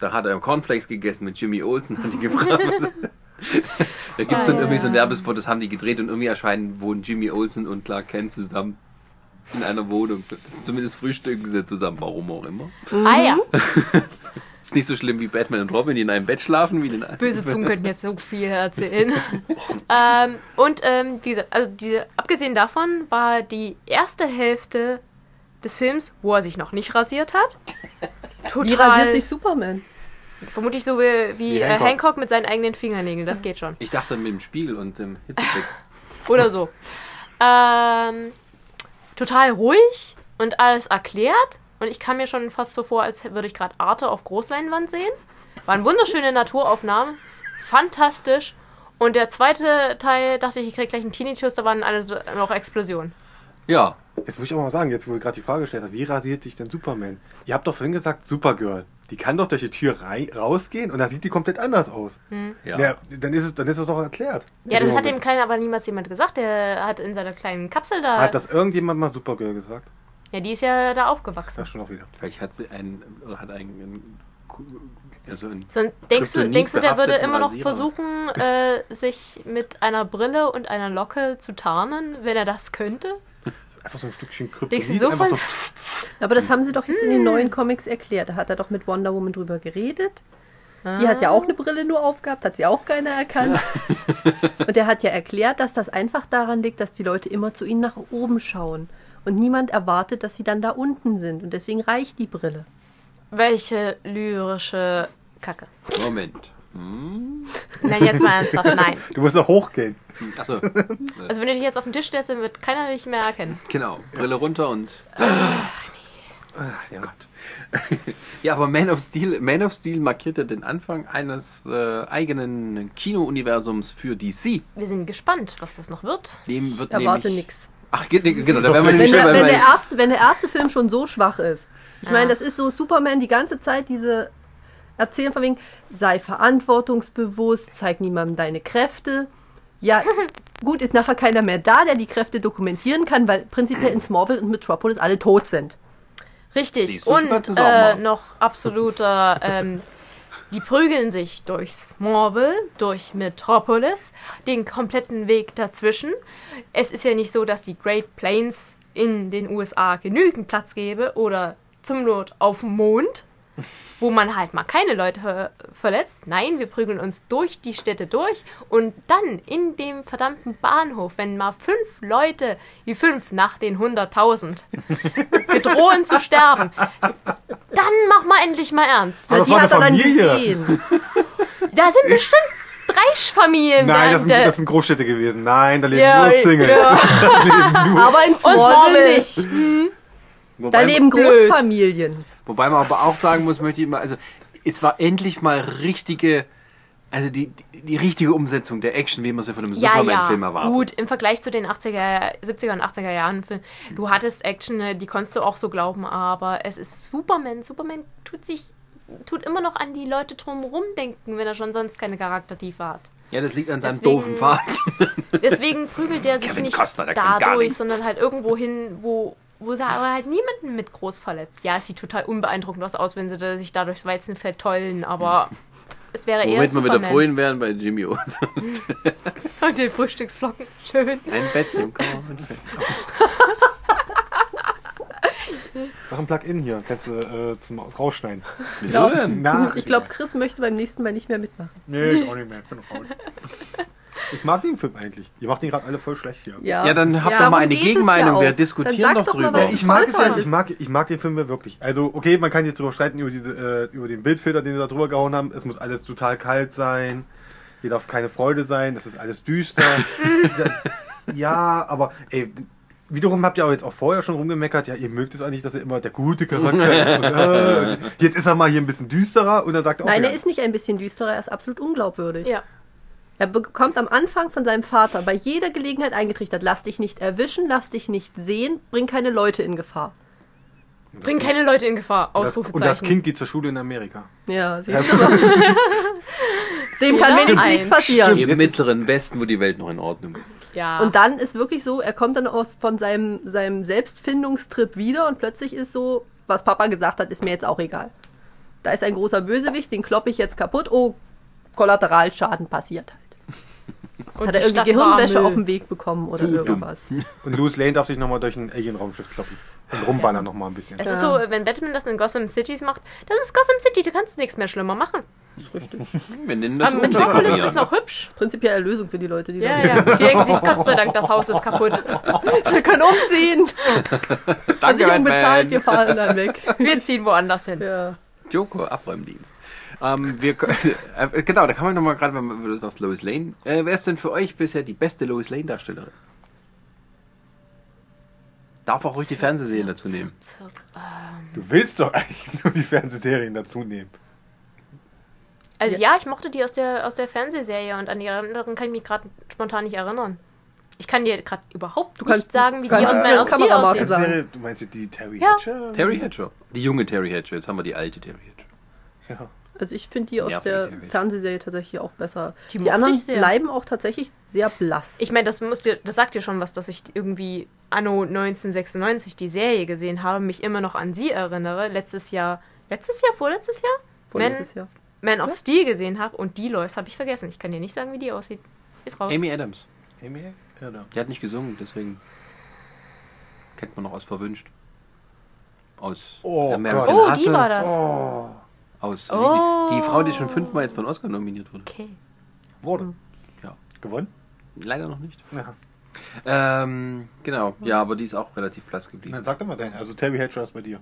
Da hat er Cornflakes gegessen mit Jimmy Olsen, hat die gefragt. da gibt es Ah, dann ja. irgendwie so einen Werbespot, das haben die gedreht und irgendwie erscheinen, wohnen Jimmy Olsen und Clark Kent zusammen in einer Wohnung. Zumindest frühstücken sie zusammen, warum auch immer. Ah ja, Ist nicht so schlimm wie Batman und Robin, die in einem Bett schlafen, wie in den böse Zungen könnten jetzt so viel erzählen. ähm, und ähm, wie gesagt, also die, abgesehen davon war die erste Hälfte des Films, wo er sich noch nicht rasiert hat. Total, Wie rasiert sich Superman? vermutlich so wie, wie, Wie äh, Hancock. Hancock mit seinen eigenen Fingernägeln, das geht schon. Ich dachte mit dem Spiegel und dem Hitzeblick. Oder so. Ähm, total ruhig und alles erklärt. Und ich kam mir schon fast so vor, als würde ich gerade Arte auf Großleinwand sehen. Waren wunderschöne Naturaufnahmen. Fantastisch. Und der zweite Teil dachte ich, ich krieg gleich einen Tinnitus, da waren alle so, noch Explosionen. Ja, Jetzt muss ich auch mal sagen, jetzt wo ihr gerade die Frage gestellt habt, wie rasiert sich denn Superman? Ihr habt doch vorhin gesagt, Supergirl. Die kann doch durch die Tür rei rausgehen und da sieht die komplett anders aus. ja. Ja. dann, ist es, dann ist es doch erklärt. Ja, das Also, hat dem Kleinen aber niemals jemand gesagt. Der hat in seiner kleinen Kapsel da. Hat das irgendjemand mal Supergirl gesagt? Ja, die ist ja da aufgewachsen. Das schon auch wieder. Vielleicht hat sie einen, oder hat einen, einen also ein So, denkst, du, denkst du, der würde immer noch Rasierer. versuchen, äh, sich mit einer Brille und einer Locke zu tarnen, wenn er das könnte? Einfach so ein Stückchen Denkst du Kryptonit. so von- so, Aber das haben sie doch jetzt in den Hm. neuen Comics erklärt. Da hat er doch mit Wonder Woman drüber geredet. Die hat ja auch eine Brille nur aufgehabt, hat sie auch keiner erkannt. und er hat ja erklärt, dass das einfach daran liegt, dass die Leute immer zu ihnen nach oben schauen. Und niemand erwartet, dass sie dann da unten sind. Und deswegen reicht die Brille. Welche lyrische Kacke. Moment. Nein, jetzt mal ernsthaft, nein. Du musst noch hochgehen. Achso. Also wenn du dich jetzt auf den Tisch stellst, dann wird keiner dich mehr erkennen. Genau. Brille runter und. Ach, ja. Ja, aber Man of Steel, Man of Steel markierte den Anfang eines äh, eigenen Kino-Universums für DC. Wir sind gespannt, was das noch wird. Dem wird Erwarte nämlich. Ach, ge- genau, da So werden wir nämlich Wenn der, wenn, der erste, wenn der erste Film schon so schwach ist. Ich Ja. meine, das ist so Superman die ganze Zeit diese Erzählen von wegen, sei verantwortungsbewusst, zeig niemandem deine Kräfte. Ja, gut, ist nachher keiner mehr da, der die Kräfte dokumentieren kann, weil prinzipiell in Smallville und Metropolis alle tot sind. Richtig. Du, Und äh, noch absoluter, ähm, die prügeln sich durch Smallville, durch Metropolis, den kompletten Weg dazwischen. Es ist ja nicht so, dass die Great Plains in den USA genügend Platz gäbe oder zum Not auf dem Mond, wo man halt mal keine Leute ver verletzt. Nein, wir prügeln uns durch die Städte durch und dann in dem verdammten Bahnhof, wenn mal fünf Leute, wie fünf nach den 100.000, gedrohen zu sterben, dann mach mal endlich mal ernst. Aber das die war hat er eine dann Familie. gesehen. Da sind bestimmt drei Familien Nein, das sind, das sind Großstädte gewesen. Nein, da leben Ja, nur Singles. ja. Da leben nur Aber in Smallville. Nicht. Da wobei, leben blöd. Großfamilien. Wobei man aber auch sagen muss, möchte ich immer, also es war endlich mal richtige, also die, die, die richtige Umsetzung der Action, wie man sie von einem Ja, Superman-Film ja, erwartet. gut, im Vergleich zu den 80er, 70er und 80er Jahren du hattest Action, äh, die konntest du auch so glauben, aber es ist Superman. Superman tut sich, tut immer noch an die Leute drumherum denken, wenn er schon sonst keine Charaktertiefe hat. Ja, das liegt an seinem Deswegen- doofen Vater. Deswegen prügelt er sich Kevin nicht gar dadurch, sondern halt irgendwo hin, wo, wo sie aber halt niemanden mit groß verletzt. Ja, es sieht total unbeeindruckend aus, aus wenn sie da sich da durchs Weizenfeld tollen, aber es wäre eher Womit wir wieder Superman. vorhin wären bei Jimmy Olsen. Und den Frühstücksflocken. Schön. Ein Bett im. Mach ein Plug-in hier. Kannst du äh, zum Rausschneiden. Wieso denn? Ich glaube, Chris möchte beim nächsten Mal nicht mehr mitmachen. Nee, ich auch nicht mehr. Ich bin raus. Ich mag den Film eigentlich. Ihr macht den gerade alle voll schlecht hier. Ja, dann habt Ja, doch mal eine es ja Gegenmeinung. auch. Wir diskutieren doch drüber. Ja, ich mag es ja, ich mag, ich mag den Film ja wirklich. Also, okay, man kann jetzt darüber streiten über diese, äh, über den Bildfilter, den sie da drüber gehauen haben. Es muss alles total kalt sein. Hier darf keine Freude sein. Das ist alles düster. ja, aber, ey, wiederum habt ihr aber jetzt auch vorher schon rumgemeckert. Ja, ihr mögt es eigentlich, dass er immer der gute Charakter ist. Und, äh, jetzt ist er mal hier ein bisschen düsterer und dann sagt er auch, Nein, ja, er ist nicht ein bisschen düsterer, er ist absolut unglaubwürdig. Ja. Er bekommt am Anfang von seinem Vater bei jeder Gelegenheit eingetrichtert, lass dich nicht erwischen, lass dich nicht sehen, bring keine Leute in Gefahr. Bring keine Leute in Gefahr. Ausrufezeichen. und das Kind geht zur Schule in Amerika. Ja, siehst du mal. Dem kann Ja, wenigstens nichts passieren. Stimmt. Im mittleren Westen, wo die Welt noch in Ordnung ist. Ja. Und dann ist wirklich so, er kommt dann aus von seinem, seinem Selbstfindungstrip wieder und plötzlich ist so, was Papa gesagt hat, ist mir jetzt auch egal. Da ist ein großer Bösewicht, den kloppe ich jetzt kaputt. Oh, Kollateralschaden passiert halt. Und Hat er die irgendwie Gehirnwäsche auf dem Weg bekommen oder Ja. irgendwas. Und Louis Lane darf sich nochmal durch ein Alien-Raumschiff kloppen. Und rumballern noch mal ein bisschen. Es Ja. ist so, wenn Batman das in Gotham Cities macht, das ist Gotham City, da kannst du nichts mehr schlimmer machen. Wir nennen das Aber Metropolis umdekorieren. ist noch hübsch. Prinzipiell eine Lösung für die Leute, die Ja, da ja. Die denken sich, Gott sei Dank, das Haus ist kaputt. Wir können umziehen. Danke, Versicherung bezahlt, wir fahren dann weg. Wir ziehen woanders hin. Ja. Joko, Abräumdienst. Ähm, wir, äh, genau, da kann man nochmal gerade, wenn man du sagst, Lois Lane. Äh, wer ist denn für euch bisher die beste Lois Lane Darstellerin? Darf auch ruhig die Fernsehserien dazu nehmen. Du willst doch eigentlich nur die Fernsehserien dazu nehmen. Also ja, ich mochte die aus der, aus der Fernsehserie und an die anderen kann ich mich gerade spontan nicht erinnern. Ich kann dir gerade überhaupt Du nicht kannst- sagen, wie die aus Steel Kameramarke sagen. Du meinst die Terry Ja. Hatcher? Terry Hatcher. Die junge Terry Hatcher. Jetzt haben wir die alte Terry Hatcher. Ja. Also ich finde die aus Nervig, der. Fernsehserie tatsächlich auch besser. Die Die, anderen bleiben auch tatsächlich sehr blass. Ich meine, das muss dir, das sagt dir schon was, dass ich irgendwie anno 1996 die Serie gesehen habe, mich immer noch an sie erinnere. Letztes Jahr, letztes Jahr, vorletztes Jahr, Vorletztes Jahr. Man of Steel gesehen habe und die Lois habe ich vergessen. Ich kann dir nicht sagen, wie die aussieht. Ist raus. Amy Adams. Amy? Ja, da. Die hat nicht gesungen, deswegen kennt man noch aus Verwünscht. Aus Oh American oh, Hustle. die war das. Oh. Aus Oh. die Frau, die schon fünfmal jetzt von Oscar nominiert wurde. Okay. Wurde. Ja. Gewonnen? Leider noch nicht. Ja. Ähm, genau. Ja, aber die ist auch relativ blass geblieben. Dann sag doch mal deinen. Also Terry Hatcher ist bei dir.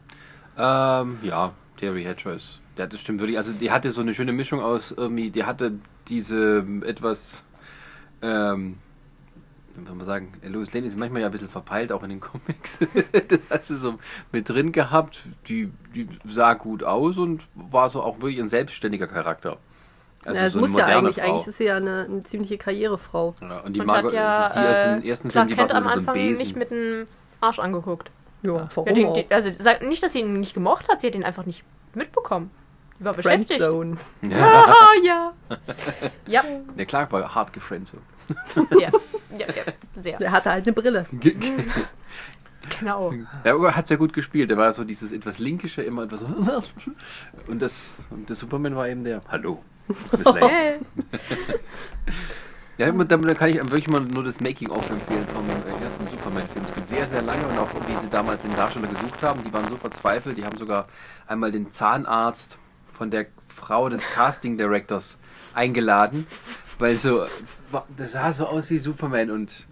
Ähm, ja, Terry Hatcher ist. Ja, das stimmt wirklich. Also die hatte so eine schöne Mischung aus irgendwie, die hatte diese etwas, ähm, soll man sagen, Lois Lane ist manchmal ja ein bisschen verpeilt, auch in den Comics. das hat sie so mit drin gehabt. Die, die sah gut aus und war so auch wirklich ein selbstständiger Charakter. Also ja, das so eine muss ja moderne eigentlich. Frau. Eigentlich ist sie ja eine, eine ziemliche Karrierefrau. Ja, und die Und Margot, hat ja die aus äh, dem ersten Film, die war so am so ein Anfang Besen. nicht mit dem Arsch angeguckt. Ja, Ja, warum den, auch? den, also nicht, dass sie ihn nicht gemocht hat, sie hat ihn einfach nicht mitbekommen. Die war beschäftigt. Friendzone. ja. Ah, ja. ja. Der Clark war hart gefriendet. Ja. ja, ja, sehr. Der hatte halt eine Brille. Genau. Der hat sehr gut gespielt. Der war so dieses etwas Linkische, immer etwas. Und das, und der Superman war eben der. Hallo. Hey. Ja, da kann ich wirklich mal nur das Making-of empfehlen vom äh, ersten Superman-Film. Es geht sehr, sehr lange und auch wie sie damals den Darsteller gesucht haben. Die waren so verzweifelt. Die haben sogar einmal den Zahnarzt von der Frau des Casting-Directors eingeladen, weil so, das sah so aus wie Superman und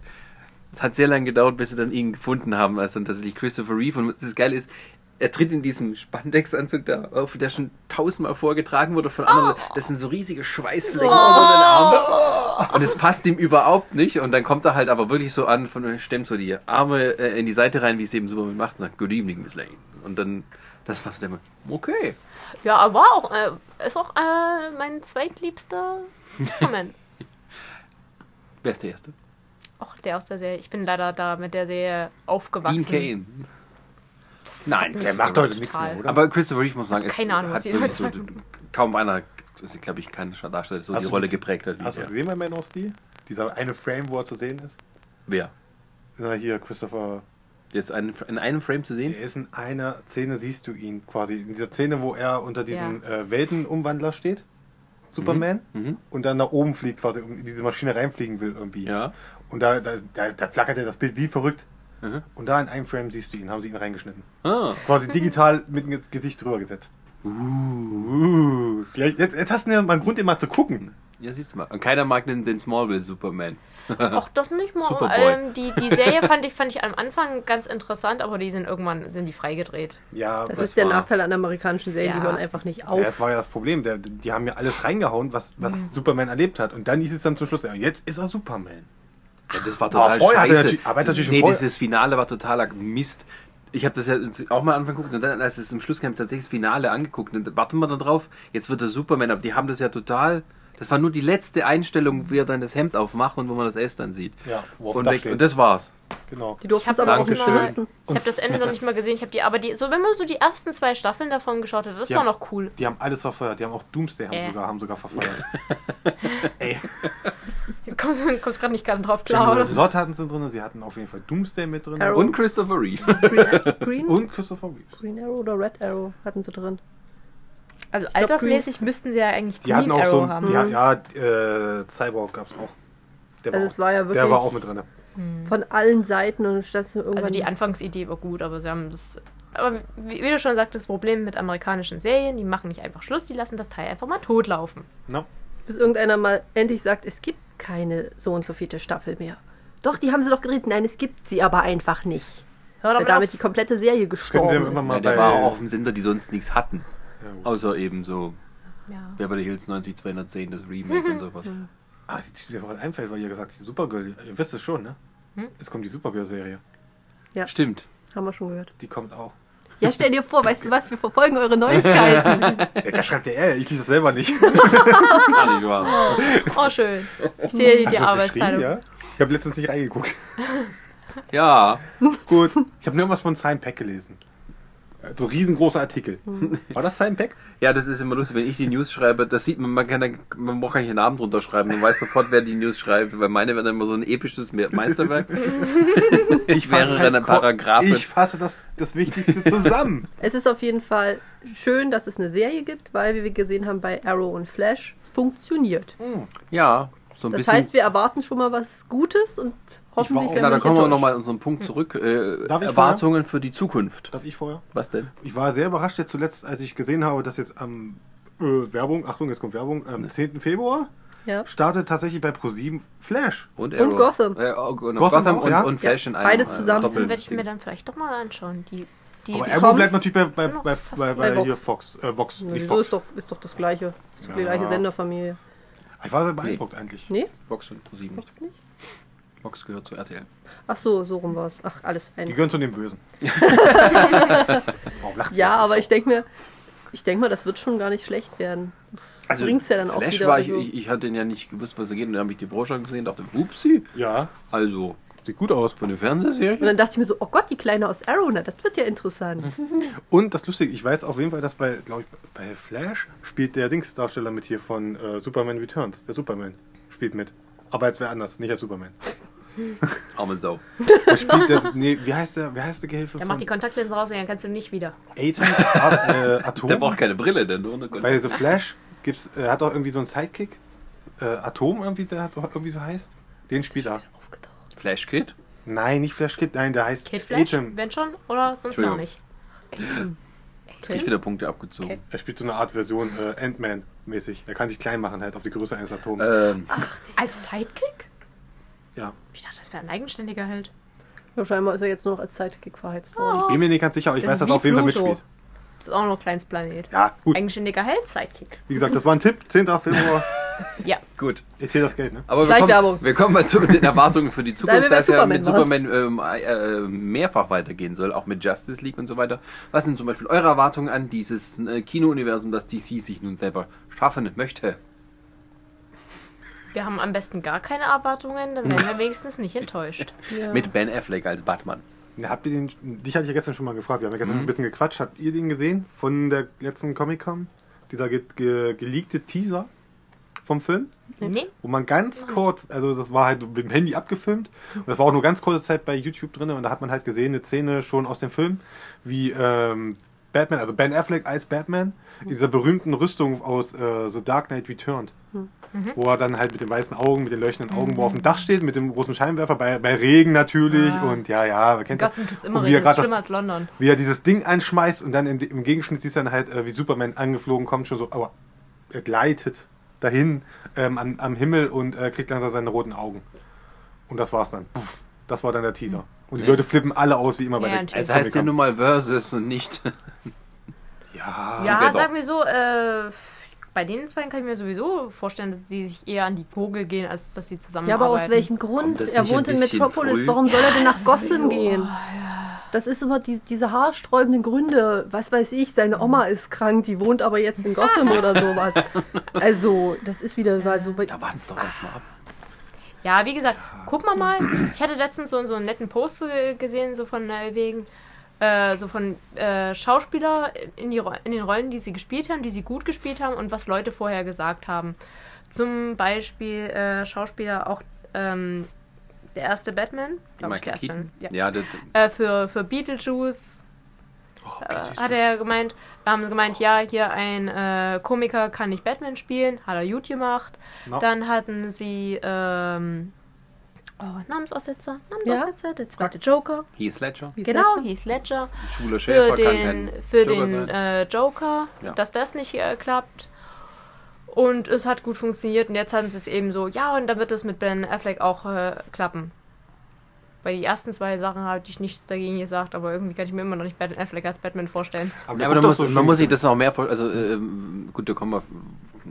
es hat sehr lange gedauert, bis sie dann ihn gefunden haben. Also tatsächlich Christopher Reeve. Und das Geile ist, er tritt in diesem Spandex-Anzug da auf, der schon tausendmal vorgetragen wurde von anderen. Das sind so riesige Schweißflecken unter den Armen. Und es passt ihm überhaupt nicht. Und dann kommt er halt aber wirklich so an, von, stemmt so die Arme äh, in die Seite rein, wie es eben Superman macht, und sagt, Good evening, Miss Lane. Und dann, das war so der Moment, okay. Ja, aber war auch, äh, ist auch äh, mein zweitliebster Moment. Wer ist der Erste? Auch der aus der Serie. Ich bin leider da mit der Serie aufgewachsen. Dean Kane. Nein, der macht heute total. nichts mehr, oder? Aber Christopher Reeve muss sagen, es Keine Ahnung, was hat die wirklich Leute so, sagen. kaum einer, ist, glaube ich, kein Darsteller, der so Hast die Rolle die- geprägt hat. Wie Hast du der. gesehen bei Man of Steel? Dieser eine Frame, wo er zu sehen ist? Wer? Na hier, Christopher. Der ist ein, in einem Frame zu sehen? Er ist in einer Szene, siehst du ihn quasi. In dieser Szene, wo er unter diesem äh, Weltenumwandler steht. Superman. Mhm. Und dann nach oben fliegt, quasi, um in diese Maschine reinfliegen will irgendwie. Ja. Und da, da, da, da flackert er das Bild wie verrückt. Mhm. Und da in einem Frame siehst du ihn, haben sie ihn reingeschnitten. Ah. Quasi digital mit dem Gesicht drüber gesetzt. Uh. Ja, jetzt, jetzt hast du ja mal einen Grund, mal zu gucken. Ja, siehst du mal. Und keiner mag den, den Smallville Superman. Auch doch nicht mal. Superboy. Ähm, die, die Serie fand ich, fand ich am Anfang ganz interessant, aber die sind irgendwann sind die freigedreht. Ja, Das das, ist der Nachteil an amerikanischen Serien, Ja. die hören einfach nicht ja, auf. das war ja das Problem. Der, die haben ja alles reingehauen, was, was Mhm. Superman erlebt hat. Und dann hieß es dann zum Schluss, ja, jetzt ist er Superman. Ja, das war total er scheiße. natürlich- aber er natürlich nee, dieses Finale war totaler Mist. Ich habe das ja auch mal am Anfang geguckt und dann, als es im Schluss kam, tatsächlich das Finale angeguckt. Und dann warten wir dann drauf, jetzt wird er Superman. Aber die haben das ja total... Das war nur die letzte Einstellung, wie er dann das Hemd aufmacht und wo man das S dann sieht. Ja, Und, weg, und das war's. Genau. Die durften Ich es aber auch nicht benutzen. Ich habe das Ende noch nicht mal gesehen. Ich habe die, aber die, so wenn man so die ersten zwei Staffeln davon geschaut hat, das Ja. war noch cool. Die haben alles verfeuert. Die haben auch Doomsday haben Äh. sogar, haben sogar verfeuert. Ey, Du kommst, kommst gerade nicht ganz drauf klar, oder? Zod hatten sie drin, sie hatten auf jeden Fall Doomsday mit drin. Arrow. Und Christopher Reeve. Green, Green, Und Christopher Reeves. Green Arrow oder Red Arrow hatten sie drin. Also glaub, altersmäßig müssten sie ja eigentlich Die hatten Green auch Arrow so haben. ein, ja, ja, äh, Cyborg gab's auch. Der Also war, es auch, war ja der wirklich- war auch mit drin. Von allen Seiten und statt irgendwann. Also die Anfangsidee war gut, aber sie haben das. Aber wie, wie du schon sagtest, das Problem mit amerikanischen Serien, die machen nicht einfach Schluss, die lassen das Teil einfach mal totlaufen. No? bis irgendeiner mal endlich sagt, es gibt keine so und so viele Staffel mehr. Doch, die haben sie doch geredet. Nein, es gibt sie aber einfach nicht. Hör Weil damit damit auf. die komplette Serie gestorben ist. mal- Ja, der war auch auf dem Sender, die sonst nichts hatten. Ja. Außer eben so ja. Beverly Hills 90210, das Remake und sowas. Ah, die mir gerade einfällt, weil ihr gesagt habt, die Supergirl, ihr wisst es schon, ne? Hm? Es kommt die Supergirl-Serie. Stimmt. Haben wir schon gehört. Die kommt auch. Ja, stell dir vor, weißt du was, wir verfolgen eure Neuigkeiten. Ja, das schreibt ja er, ich lese das selber nicht. Gar nicht wahr. Oh, schön. Ich sehe die Arbeitsteilung. Ja? Ich habe letztens nicht reingeguckt. Ja. Gut. Ich habe nur was von Sign Pack gelesen. So riesengroßer Artikel. War das Sign Pack? Ja, das ist immer lustig, wenn ich die News schreibe, das sieht man, man kann, da- man braucht gar nicht einen Namen drunter schreiben, man weiß sofort, wer die News schreibt, weil meine werden dann immer so ein episches Me- Meisterwerk. ich wäre dann ein Paragraph. Ich fasse das, das Wichtigste zusammen. es ist auf jeden Fall schön, dass es eine Serie gibt, weil, wie wir gesehen haben bei Arrow und Flash, es funktioniert. Ja, so ein Das bisschen. heißt, wir erwarten schon mal was Gutes und hoffentlich auch- werden Na, da nicht kommen wir nochmal an unseren Punkt zurück. Äh, Darf ich Erwartungen für die Zukunft. Darf ich vorher? Was denn? Ich war sehr überrascht jetzt zuletzt, als ich gesehen habe, dass jetzt am äh, Werbung, Achtung, jetzt kommt Werbung, am 10. Februar Ja. startet tatsächlich bei ProSieben Flash. Und, Und Gotham. Äh, oh, genau, Gotham Gotham, auch, und, ja? und Flash in einem. beides äh, zusammen. Dann werde ich mir dann vielleicht doch mal anschauen. Die, die, Aber die Arrow bleibt natürlich bei, bei, bei, bei, bei bei Vox. hier Fox, äh, Vox, nicht Wieso Fox. ist doch, ist doch das gleiche. Ist doch die Ja. gleiche Senderfamilie. Ich war sehr beeindruckt eigentlich. Nee? Box und ProSieben. Fox nicht? Box gehört zu RTL. Ach so, so rum war es. Ach, alles Die ein. gehören zu den Bösen. Warum lacht? Ja, aber so. ich denke mir, ich denke mal, das wird schon gar nicht schlecht werden. Das bringt's ja dann auch Also Flash wieder. war ich, also- ich, ich hatte ja nicht gewusst, was er geht. Und dann habe ich die Vorschau gesehen und dachte, upsi. Ja, Also, sieht gut aus. von der Und Fernsehserie. dann dachte ich mir so, oh Gott, die Kleine aus Arrow, na, das wird ja interessant. Und das Lustige, ich weiß auf jeden Fall, dass bei, glaube ich, bei Flash spielt der Dingsdarsteller mit hier von äh, Superman Returns. Der Superman spielt mit. Aber jetzt wäre anders, nicht als Superman. Arme Sau. Der spielt der, nee, wie heißt der, wie heißt der Gehilfe Der macht die Kontaktlinsen raus und dann kannst du nicht wieder. Atom, A- äh, Atom? Der braucht keine Brille, denn ohne Bei The Flash gibt's, äh, hat auch irgendwie so einen Sidekick. Äh, Atom irgendwie, der hat, irgendwie so heißt. Den spielt er. Flash Kid? Nein, nicht Flash Kid, nein, der heißt Kid Flash, Atom. wenn schon, oder sonst noch nicht. Krieg ich wieder Punkte abgezogen. Okay. Er spielt so eine Art Version äh, Ant-Man mäßig. Er kann sich klein machen halt auf die Größe eines Atoms. Ähm, Als Sidekick? Ja. Ich dachte, das wäre ein eigenständiger Held. Ja, scheinbar ist er jetzt nur noch als Sidekick verheizt worden. Oh. Bin mir nicht ganz sicher, aber ich Das weiß, dass er auf jeden Fall Pluto. mitspielt. Das ist auch noch ein kleines Planet. Ja, gut. Eigenständiger Held, Sidekick. Wie gesagt, das war ein Tipp. 10. Februar Ja. gut. ist hier das Geld, ne? Aber wir kommen, wir kommen mal zu den Erwartungen für die Zukunft, wir bei da es ja Superman, mit? Superman ähm, äh, mehrfach weitergehen soll, auch mit Justice League und so weiter. Was sind zum Beispiel eure Erwartungen an dieses äh, Kino-Universum, das DC sich nun selber schaffen möchte? Wir haben am besten gar keine Erwartungen, dann werden wir wenigstens nicht enttäuscht. Ja. Mit Ben Affleck als Batman. Ja, habt ihr den, dich hatte ich ja gestern schon mal gefragt, wir haben ja gestern Mhm. ein bisschen gequatscht. Habt ihr den gesehen von der letzten Comic-Con? Dieser ge ge geleakte Teaser vom Film? Nee? Wo man ganz kurz, also das war halt mit dem Handy abgefilmt und das war auch nur ganz kurze Zeit bei YouTube drin und da hat man halt gesehen, eine Szene schon aus dem Film, wie ähm, Batman, also Ben Affleck als Batman, in dieser berühmten Rüstung aus äh, The Dark Knight Returned. Wo er dann halt mit den weißen Augen, mit den leuchtenden Augen, wo er auf dem Dach steht, mit dem großen Scheinwerfer, bei, bei Regen natürlich Ah. und ja, ja, wer kennt das? Gotham tut's immer Und wie er reden, das schlimmer als London. wie er dieses Ding anschmeißt und dann in, im Gegenschnitt siehst du dann halt, äh, wie Superman angeflogen kommt, schon so, aber er gleitet dahin ähm, am, am Himmel und äh, kriegt langsam seine roten Augen. Und das war's dann. Puff, das war dann der Teaser. Und die. Leute flippen alle aus, wie immer bei Ja, der. Es heißt ja nun mal Versus und nicht. Ja, Ja, genau. sagen wir so, äh, bei den zwei kann ich mir sowieso vorstellen, dass sie sich eher an die Gurgel gehen, als dass sie Ja, zusammenarbeiten. aber aus welchem Grund? Er wohnt in Metropolis. früh? Warum soll er denn nach Gotham gehen? Oh, ja. Das ist immer die, diese haarsträubenden Gründe. Was weiß ich, seine Oma ist krank, die wohnt aber jetzt in Gotham oder sowas. Also, das ist wieder mal so. Da warten doch erstmal ab. Ja, wie gesagt, guck mal mal. Ich hatte letztens so, so einen netten Post gesehen, so von äh, wegen, äh, so von äh, Schauspieler in, die, in den Rollen, die sie gespielt haben, die sie gut gespielt haben und was Leute vorher gesagt haben. Zum Beispiel äh, Schauspieler auch ähm, der erste Batman, glaube ich, der erste. Ja. Ja, das, Äh, für, für Beetlejuice äh, hat er gemeint, wir haben gemeint, ja, hier ein äh, Komiker kann nicht Batman spielen, hat er gut gemacht. No. Dann hatten sie ähm, oh, Namensaussetzer, Namensaussetzer, der zweite Joker. Heath Ledger, ist Genau, schon? Heath Ledger. Schwuler Für Schäfer kann den, für Joker den äh, Joker, Ja. dass das nicht äh, klappt. Und es hat gut funktioniert. Und jetzt haben sie es eben so, ja, und dann wird es mit Ben Affleck auch äh, klappen. Bei die ersten zwei Sachen habe ich nichts dagegen gesagt, aber irgendwie kann ich mir immer noch nicht Ben Affleck als Batman vorstellen. Aber, Ja, aber muss, so man muss sich das noch mehr vor. Also, ähm, gut, da kommen wir.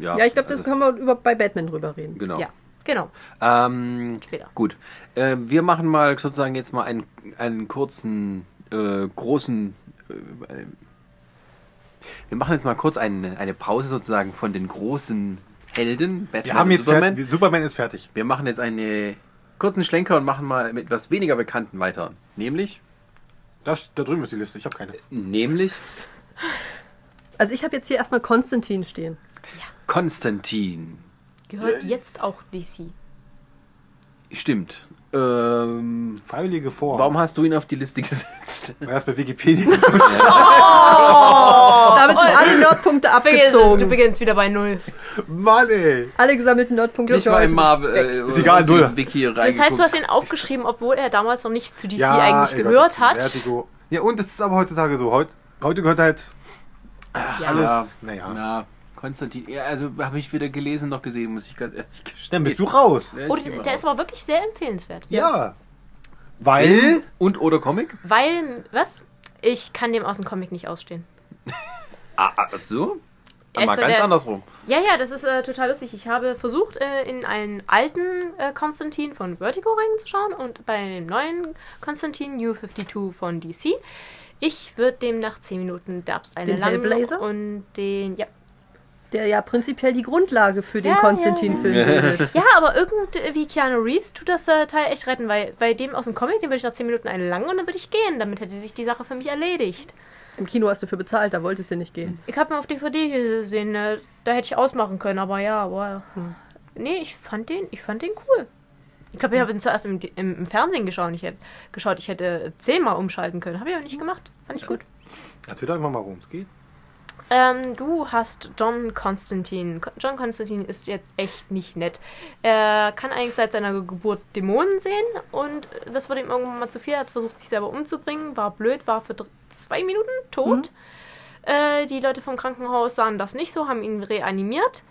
Ja, Ja, ich glaube, das also, können wir über, bei Batman drüber reden. Genau. Ja, genau. Ähm, Später. gut. Äh, wir machen mal sozusagen jetzt mal einen, einen kurzen, äh, großen. Äh, äh, wir machen jetzt mal kurz eine, eine Pause sozusagen von den großen Helden. Batman Wir haben jetzt Superman. fertig, Superman ist fertig. Wir machen jetzt einen kurzen Schlenker und machen mal mit etwas weniger Bekannten weiter. Nämlich, Da, da drüben ist die Liste, ich habe keine. nämlich Also, ich habe jetzt hier erstmal Konstantin stehen. Konstantin. Gehört jetzt auch DC. Stimmt. Ähm, Freiwillige vor. warum hast du ihn auf die Liste gesetzt? Weil das bei Wikipedia ist. Damit sind alle Nerdpunkte Du beginnst, du abgezogen. beginnst wieder bei Null. Mann, ey. Alle gesammelten Nerdpunkte. Ich war im Marvel. Äh, Ist egal, null. Wiki Das heißt, du hast ihn aufgeschrieben, obwohl er damals noch nicht zu DC Ja, eigentlich ey gehört Gott, hat. Vertigo. Ja, und es ist aber heutzutage so. Heut, heute gehört halt Ja. alles. Ja. Naja. Ja, Konstantin, ja, also habe ich weder gelesen noch gesehen, muss ich ganz ehrlich gestehen. Dann bist du raus. Ja, Oh, mal der ist aber wirklich sehr empfehlenswert. Ja. Weil. Und oder Comic? Weil, was? Ich kann dem aus dem Comic nicht ausstehen. Ah, ah, so? Er Mal ist ganz der- andersrum. Ja, ja, das ist äh, total lustig. Ich habe versucht, äh, in einen alten äh, Konstantin von Vertigo reinzuschauen und bei dem neuen Konstantin New 52 von DC. Ich würde dem nach 10 Minuten Derbst eine Den lang Hellblazer? und den, ja. Der ja prinzipiell die Grundlage für den Ja, Konstantin-Film ja, ja. bildet. Ja, aber irgendwie Keanu Reeves tut das äh, Teil echt retten, weil bei dem aus dem Comic, den würde ich nach 10 Minuten eine lang und dann würde ich gehen. Damit hätte sich die Sache für mich erledigt. Im Kino hast du für bezahlt, da wolltest du nicht gehen. Ich habe ihn auf DVD gesehen, äh, da hätte ich ausmachen können, aber ja, wow. Hm. Nee, ich fand den, ich fand den cool. Ich glaube, ich habe ihn zuerst im, im, im Fernsehen geschaut. Ich hätte, geschaut, ich hätte zehnmal umschalten können. Habe ich aber nicht gemacht. Fand ich gut. Erzähl doch einfach mal, worum es geht. Ähm, du hast John Constantine. Co- John Constantine ist jetzt echt nicht nett. Er kann eigentlich seit seiner Geburt Dämonen sehen und das wurde ihm irgendwann mal zu viel. Er hat versucht, sich selber umzubringen, war blöd, war für zwei Minuten tot. Äh, die Leute vom Krankenhaus sahen das nicht so, haben ihn reanimiert.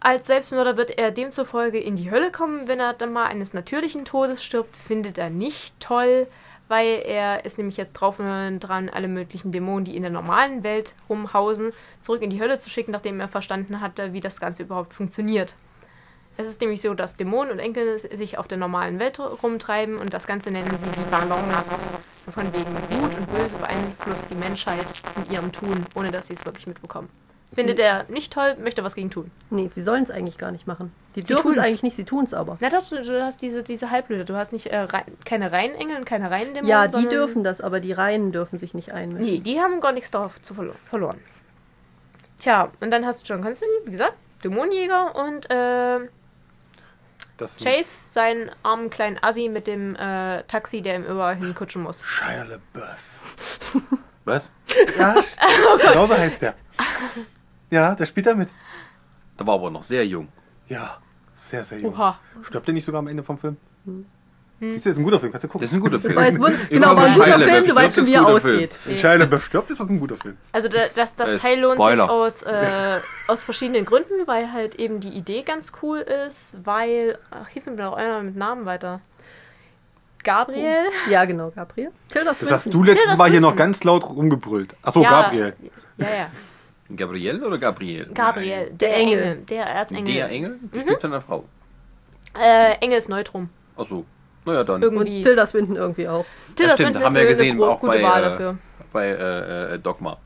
Als Selbstmörder wird er demzufolge in die Hölle kommen, wenn er dann mal eines natürlichen Todes stirbt. Findet er nicht toll, weil er ist nämlich jetzt drauf und dran, alle möglichen Dämonen, die in der normalen Welt rumhausen, zurück in die Hölle zu schicken, nachdem er verstanden hatte, wie das Ganze überhaupt funktioniert. Es ist nämlich so, dass Dämonen und Enkel sich auf der normalen Welt rumtreiben und das Ganze nennen sie die Balance. Von wegen Gut und Böse beeinflusst die Menschheit in ihrem Tun, ohne dass sie es wirklich mitbekommen. Findet er nicht toll, möchte was gegen tun. Nee, sie sollen es eigentlich gar nicht machen. Die Sie dürfen es eigentlich nicht, sie tun es aber. Na doch, du, du hast diese, diese Halblöde. Du hast nicht äh, rein, keine reinen Engel und keine reinen Dämonen. Ja, die dürfen das, aber die Reihen dürfen sich nicht einmischen. Nee, die haben gar nichts darauf zu verlo verloren. Tja, und dann hast du John Constantine, wie gesagt, Dämonenjäger und äh, Das Chase, seinen armen kleinen Assi mit dem äh, Taxi, der ihm überall hinkutschen muss. Shia LaBeouf. Was? Ja, genau so heißt der. Ja, der spielt da mit. Da war aber noch sehr jung. Ja, sehr, sehr jung. Oha. Stirbt der nicht sogar am Ende vom Film? Siehst du, das ist ein guter Film, kannst du gucken. Das ist ein guter Film. Das war jetzt genau, war ein guter Film, du weißt schon, wie er ausgeht. Shia LaBeouf stirbt, ist das ein guter Film. Also da, das, das Das Teil lohnt Spoiler. sich aus, äh, aus verschiedenen Gründen, weil halt eben die Idee ganz cool ist, weil. Ach, hier findet mir auch einer mit Namen weiter. Gabriel. Ja, genau, Gabriel. Tilda Das Swinton. hast du letztes Mal hier noch ganz laut rumgebrüllt. Achso, Ja, Gabriel. Ja, ja. Gabriel oder Gabriel? Gabriel, der, Der Engel. Engel. Der Erzengel. Der Engel? Gespielt von einer Frau. Äh, Engel ist Neutrum. Achso. Naja, dann. Irgendwie. Und Tilda Swinton irgendwie auch. Tilda Ja, stimmt, Swinton haben ist wir eine gesehen, gro- auch gute bei, Wahl äh, dafür. Bei äh, äh, Dogma.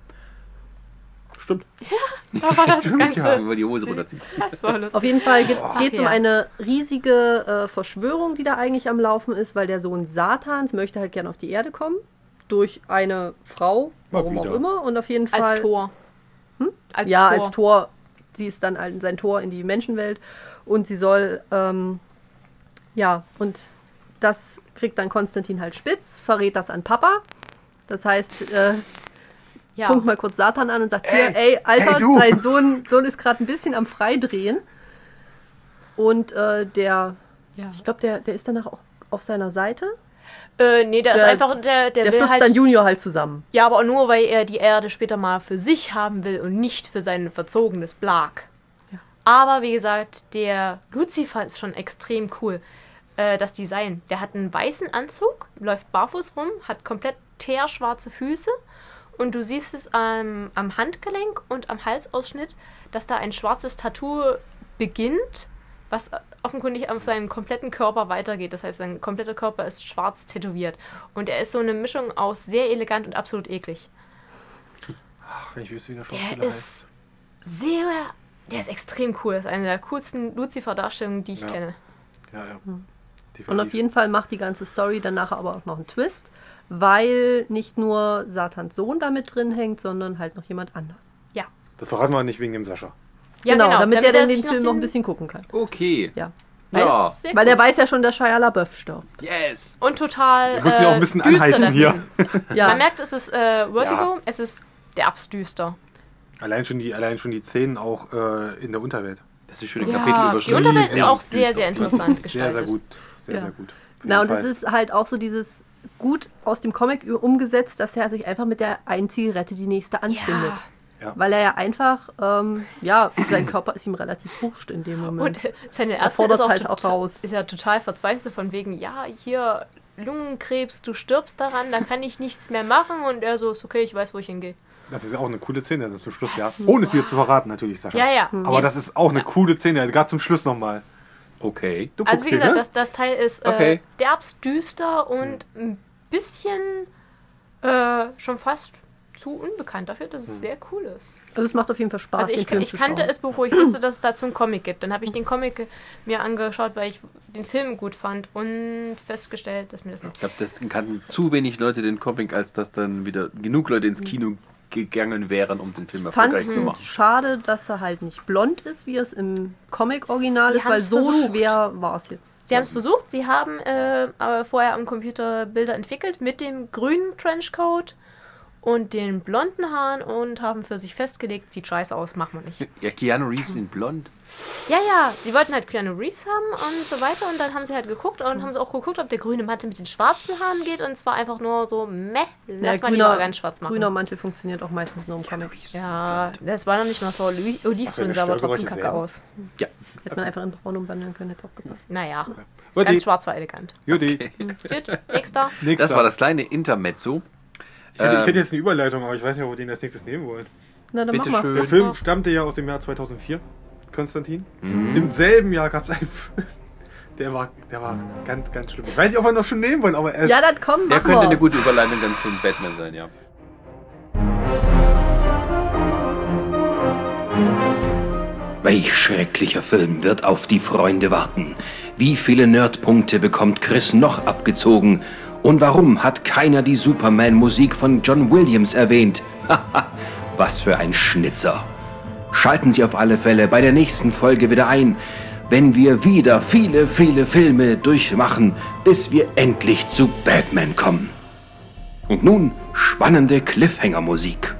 Stimmt. Da war das Stimmt, Ganze. ja. Über die Hose runterziehen. Das war lustig. Auf jeden Fall geht es um ja. eine riesige äh, Verschwörung, die da eigentlich am Laufen ist, weil der Sohn Satans möchte halt gerne auf die Erde kommen. Durch eine Frau, warum auch immer. Und auf jeden Fall. Als Tor. Als ja, Tor. als Tor. Sie ist dann halt sein Tor in die Menschenwelt. Und sie soll, ähm, ja, und das kriegt dann Konstantin halt spitz, verrät das an Papa. Das heißt, äh, Ja. punkt mal kurz Satan an und sagt, hier, ey, Alter, Hey, dein Sohn, Sohn ist gerade ein bisschen am Freidrehen. Und äh, der, Ja. ich glaube, der, der ist danach auch auf seiner Seite. Äh, nee, der, ist Der- einfach, der, der, Der will halt. dann Junior halt zusammen. ja, aber auch nur, weil er die Erde später mal für sich haben will und nicht für sein verzogenes Blag. Ja. Aber wie gesagt, der Lucifer ist schon extrem cool. Äh, das Design. Der hat einen weißen Anzug, läuft barfuß rum, hat komplett teerschwarze Füße und du siehst es am, am Handgelenk und am Halsausschnitt, dass da ein schwarzes Tattoo beginnt, was offenkundig auf seinem kompletten Körper weitergeht. Das heißt, sein kompletter Körper ist schwarz tätowiert. Und er ist so eine Mischung aus sehr elegant und absolut eklig. Ach, wenn ich wüsste, wie der Der Schauspieler heißt. ist sehr. Der ist extrem cool. Das ist eine der coolsten Lucifer-Darstellungen, die ich Ja. kenne. Ja, ja. Und Definitiv. auf jeden Fall macht die ganze Story dann nachher aber auch noch einen Twist, weil nicht nur Satans Sohn damit drin hängt, sondern halt noch jemand anders. Ja. Das verraten wir nicht wegen dem Sascha. Ja, genau, damit, der er dann den Film noch ein bisschen gucken kann. Okay. Ja. Weil Ja. sehr Weil der weiß ja schon, dass Shia LaBeouf stirbt. Yes. Und total. Ich muss ihn auch ein äh, bisschen düster, anheizen hier. Ja. Man merkt, es ist äh, Vertigo, Ja. es ist derbst düster. Allein schon die, allein schon die Szenen auch äh, in der Unterwelt. Das ist eine schöne Ja, Kapitelüberschrift. die Unterwelt ist auch sehr, sehr interessant Sehr, gestaltet. sehr gut. Sehr, Ja. sehr gut. Na, und es ist halt auch so dieses gut aus dem Comic umgesetzt, dass er sich einfach mit der einen Zigarette die nächste anzündet. Ja. Weil er ja einfach, ähm, ja, sein Körper ist ihm relativ wurscht in dem Moment. Und äh, seine Er Ärztin fordert ist, halt auch total- raus. ist ja total verzweifelt von wegen, ja, hier Lungenkrebs, du stirbst daran, da kann ich nichts mehr machen. Und er so, ist okay, ich weiß, wo ich hingehe. Das ist ja auch eine coole Szene also zum Schluss, ja. Das- Ohne es dir zu verraten, natürlich, Sascha. Ja, ja. Aber das ist auch eine Ja. coole Szene, also gerade zum Schluss nochmal. Okay. Du Also wie hier, gesagt, ne? das, das Teil ist äh, Okay. derbst düster und ein bisschen äh, schon fast zu unbekannt dafür, dass es sehr cool ist. Also es macht auf jeden Fall Spaß, Also ich, den Film ich zu kannte schauen. es, bevor ich wusste, dass es dazu einen Comic gibt. Dann habe ich den Comic mir angeschaut, weil ich den Film gut fand und festgestellt, dass mir das nicht. Ich glaube, das kannten zu wenig Leute den Comic, als dass dann wieder genug Leute ins Kino gegangen wären, um den Film erfolgreich zu machen. schade, dass er halt nicht blond ist, wie es im Comic-Original ist, weil so versucht. schwer war es jetzt. Sie haben es versucht, sie haben äh, aber vorher am Computer Bilder entwickelt mit dem grünen Trenchcoat und den blonden Haaren und haben für sich festgelegt, sieht scheiße aus, machen wir nicht. Ja, Keanu Reeves in blond. Ja, ja, sie wollten halt Keanu Reeves haben und so weiter und dann haben sie halt geguckt und haben sie auch geguckt, ob der grüne Mantel mit den schwarzen Haaren geht und es war einfach nur so, meh, lass Ja, mal lieber ganz schwarz machen. grüner Mantel funktioniert auch meistens nur im Comic. Ja, das war noch nicht mal so Oli- Olivgrün, sah aber trotzdem kacke aus. Ja. Hätte man einfach in braun umwandeln können, hätte auch gepasst. Naja, Judy, ganz schwarz war elegant. Judy, Hm, Gut, nächster. nächster. Das war das kleine Intermezzo. Ich hätte, ich Ähm, hätte jetzt eine Überleitung, aber ich weiß nicht, ob wir den als nächstes nehmen wollen. Na, dann Bitte mach mal. schön. Der Film stammte ja aus dem Jahr 2004, Konstantin. Mhm. Im selben Jahr gab es einen Film. Der war, der war ganz, ganz schlimm. Ich weiß nicht, ob wir ihn noch schon nehmen wollen, aber er, Ja, dann komm, Der könnte eine gute Überleitung dann zum Batman sein, ja. Welch schrecklicher Film wird auf die Freunde warten? Wie viele Nerdpunkte bekommt Chris noch abgezogen? Und warum hat keiner die Superman-Musik von John Williams erwähnt? Haha, was für ein Schnitzer. Schalten Sie auf alle Fälle bei der nächsten Folge wieder ein, wenn wir wieder viele, viele Filme durchmachen, bis wir endlich zu Batman kommen. Und nun spannende Cliffhanger-Musik.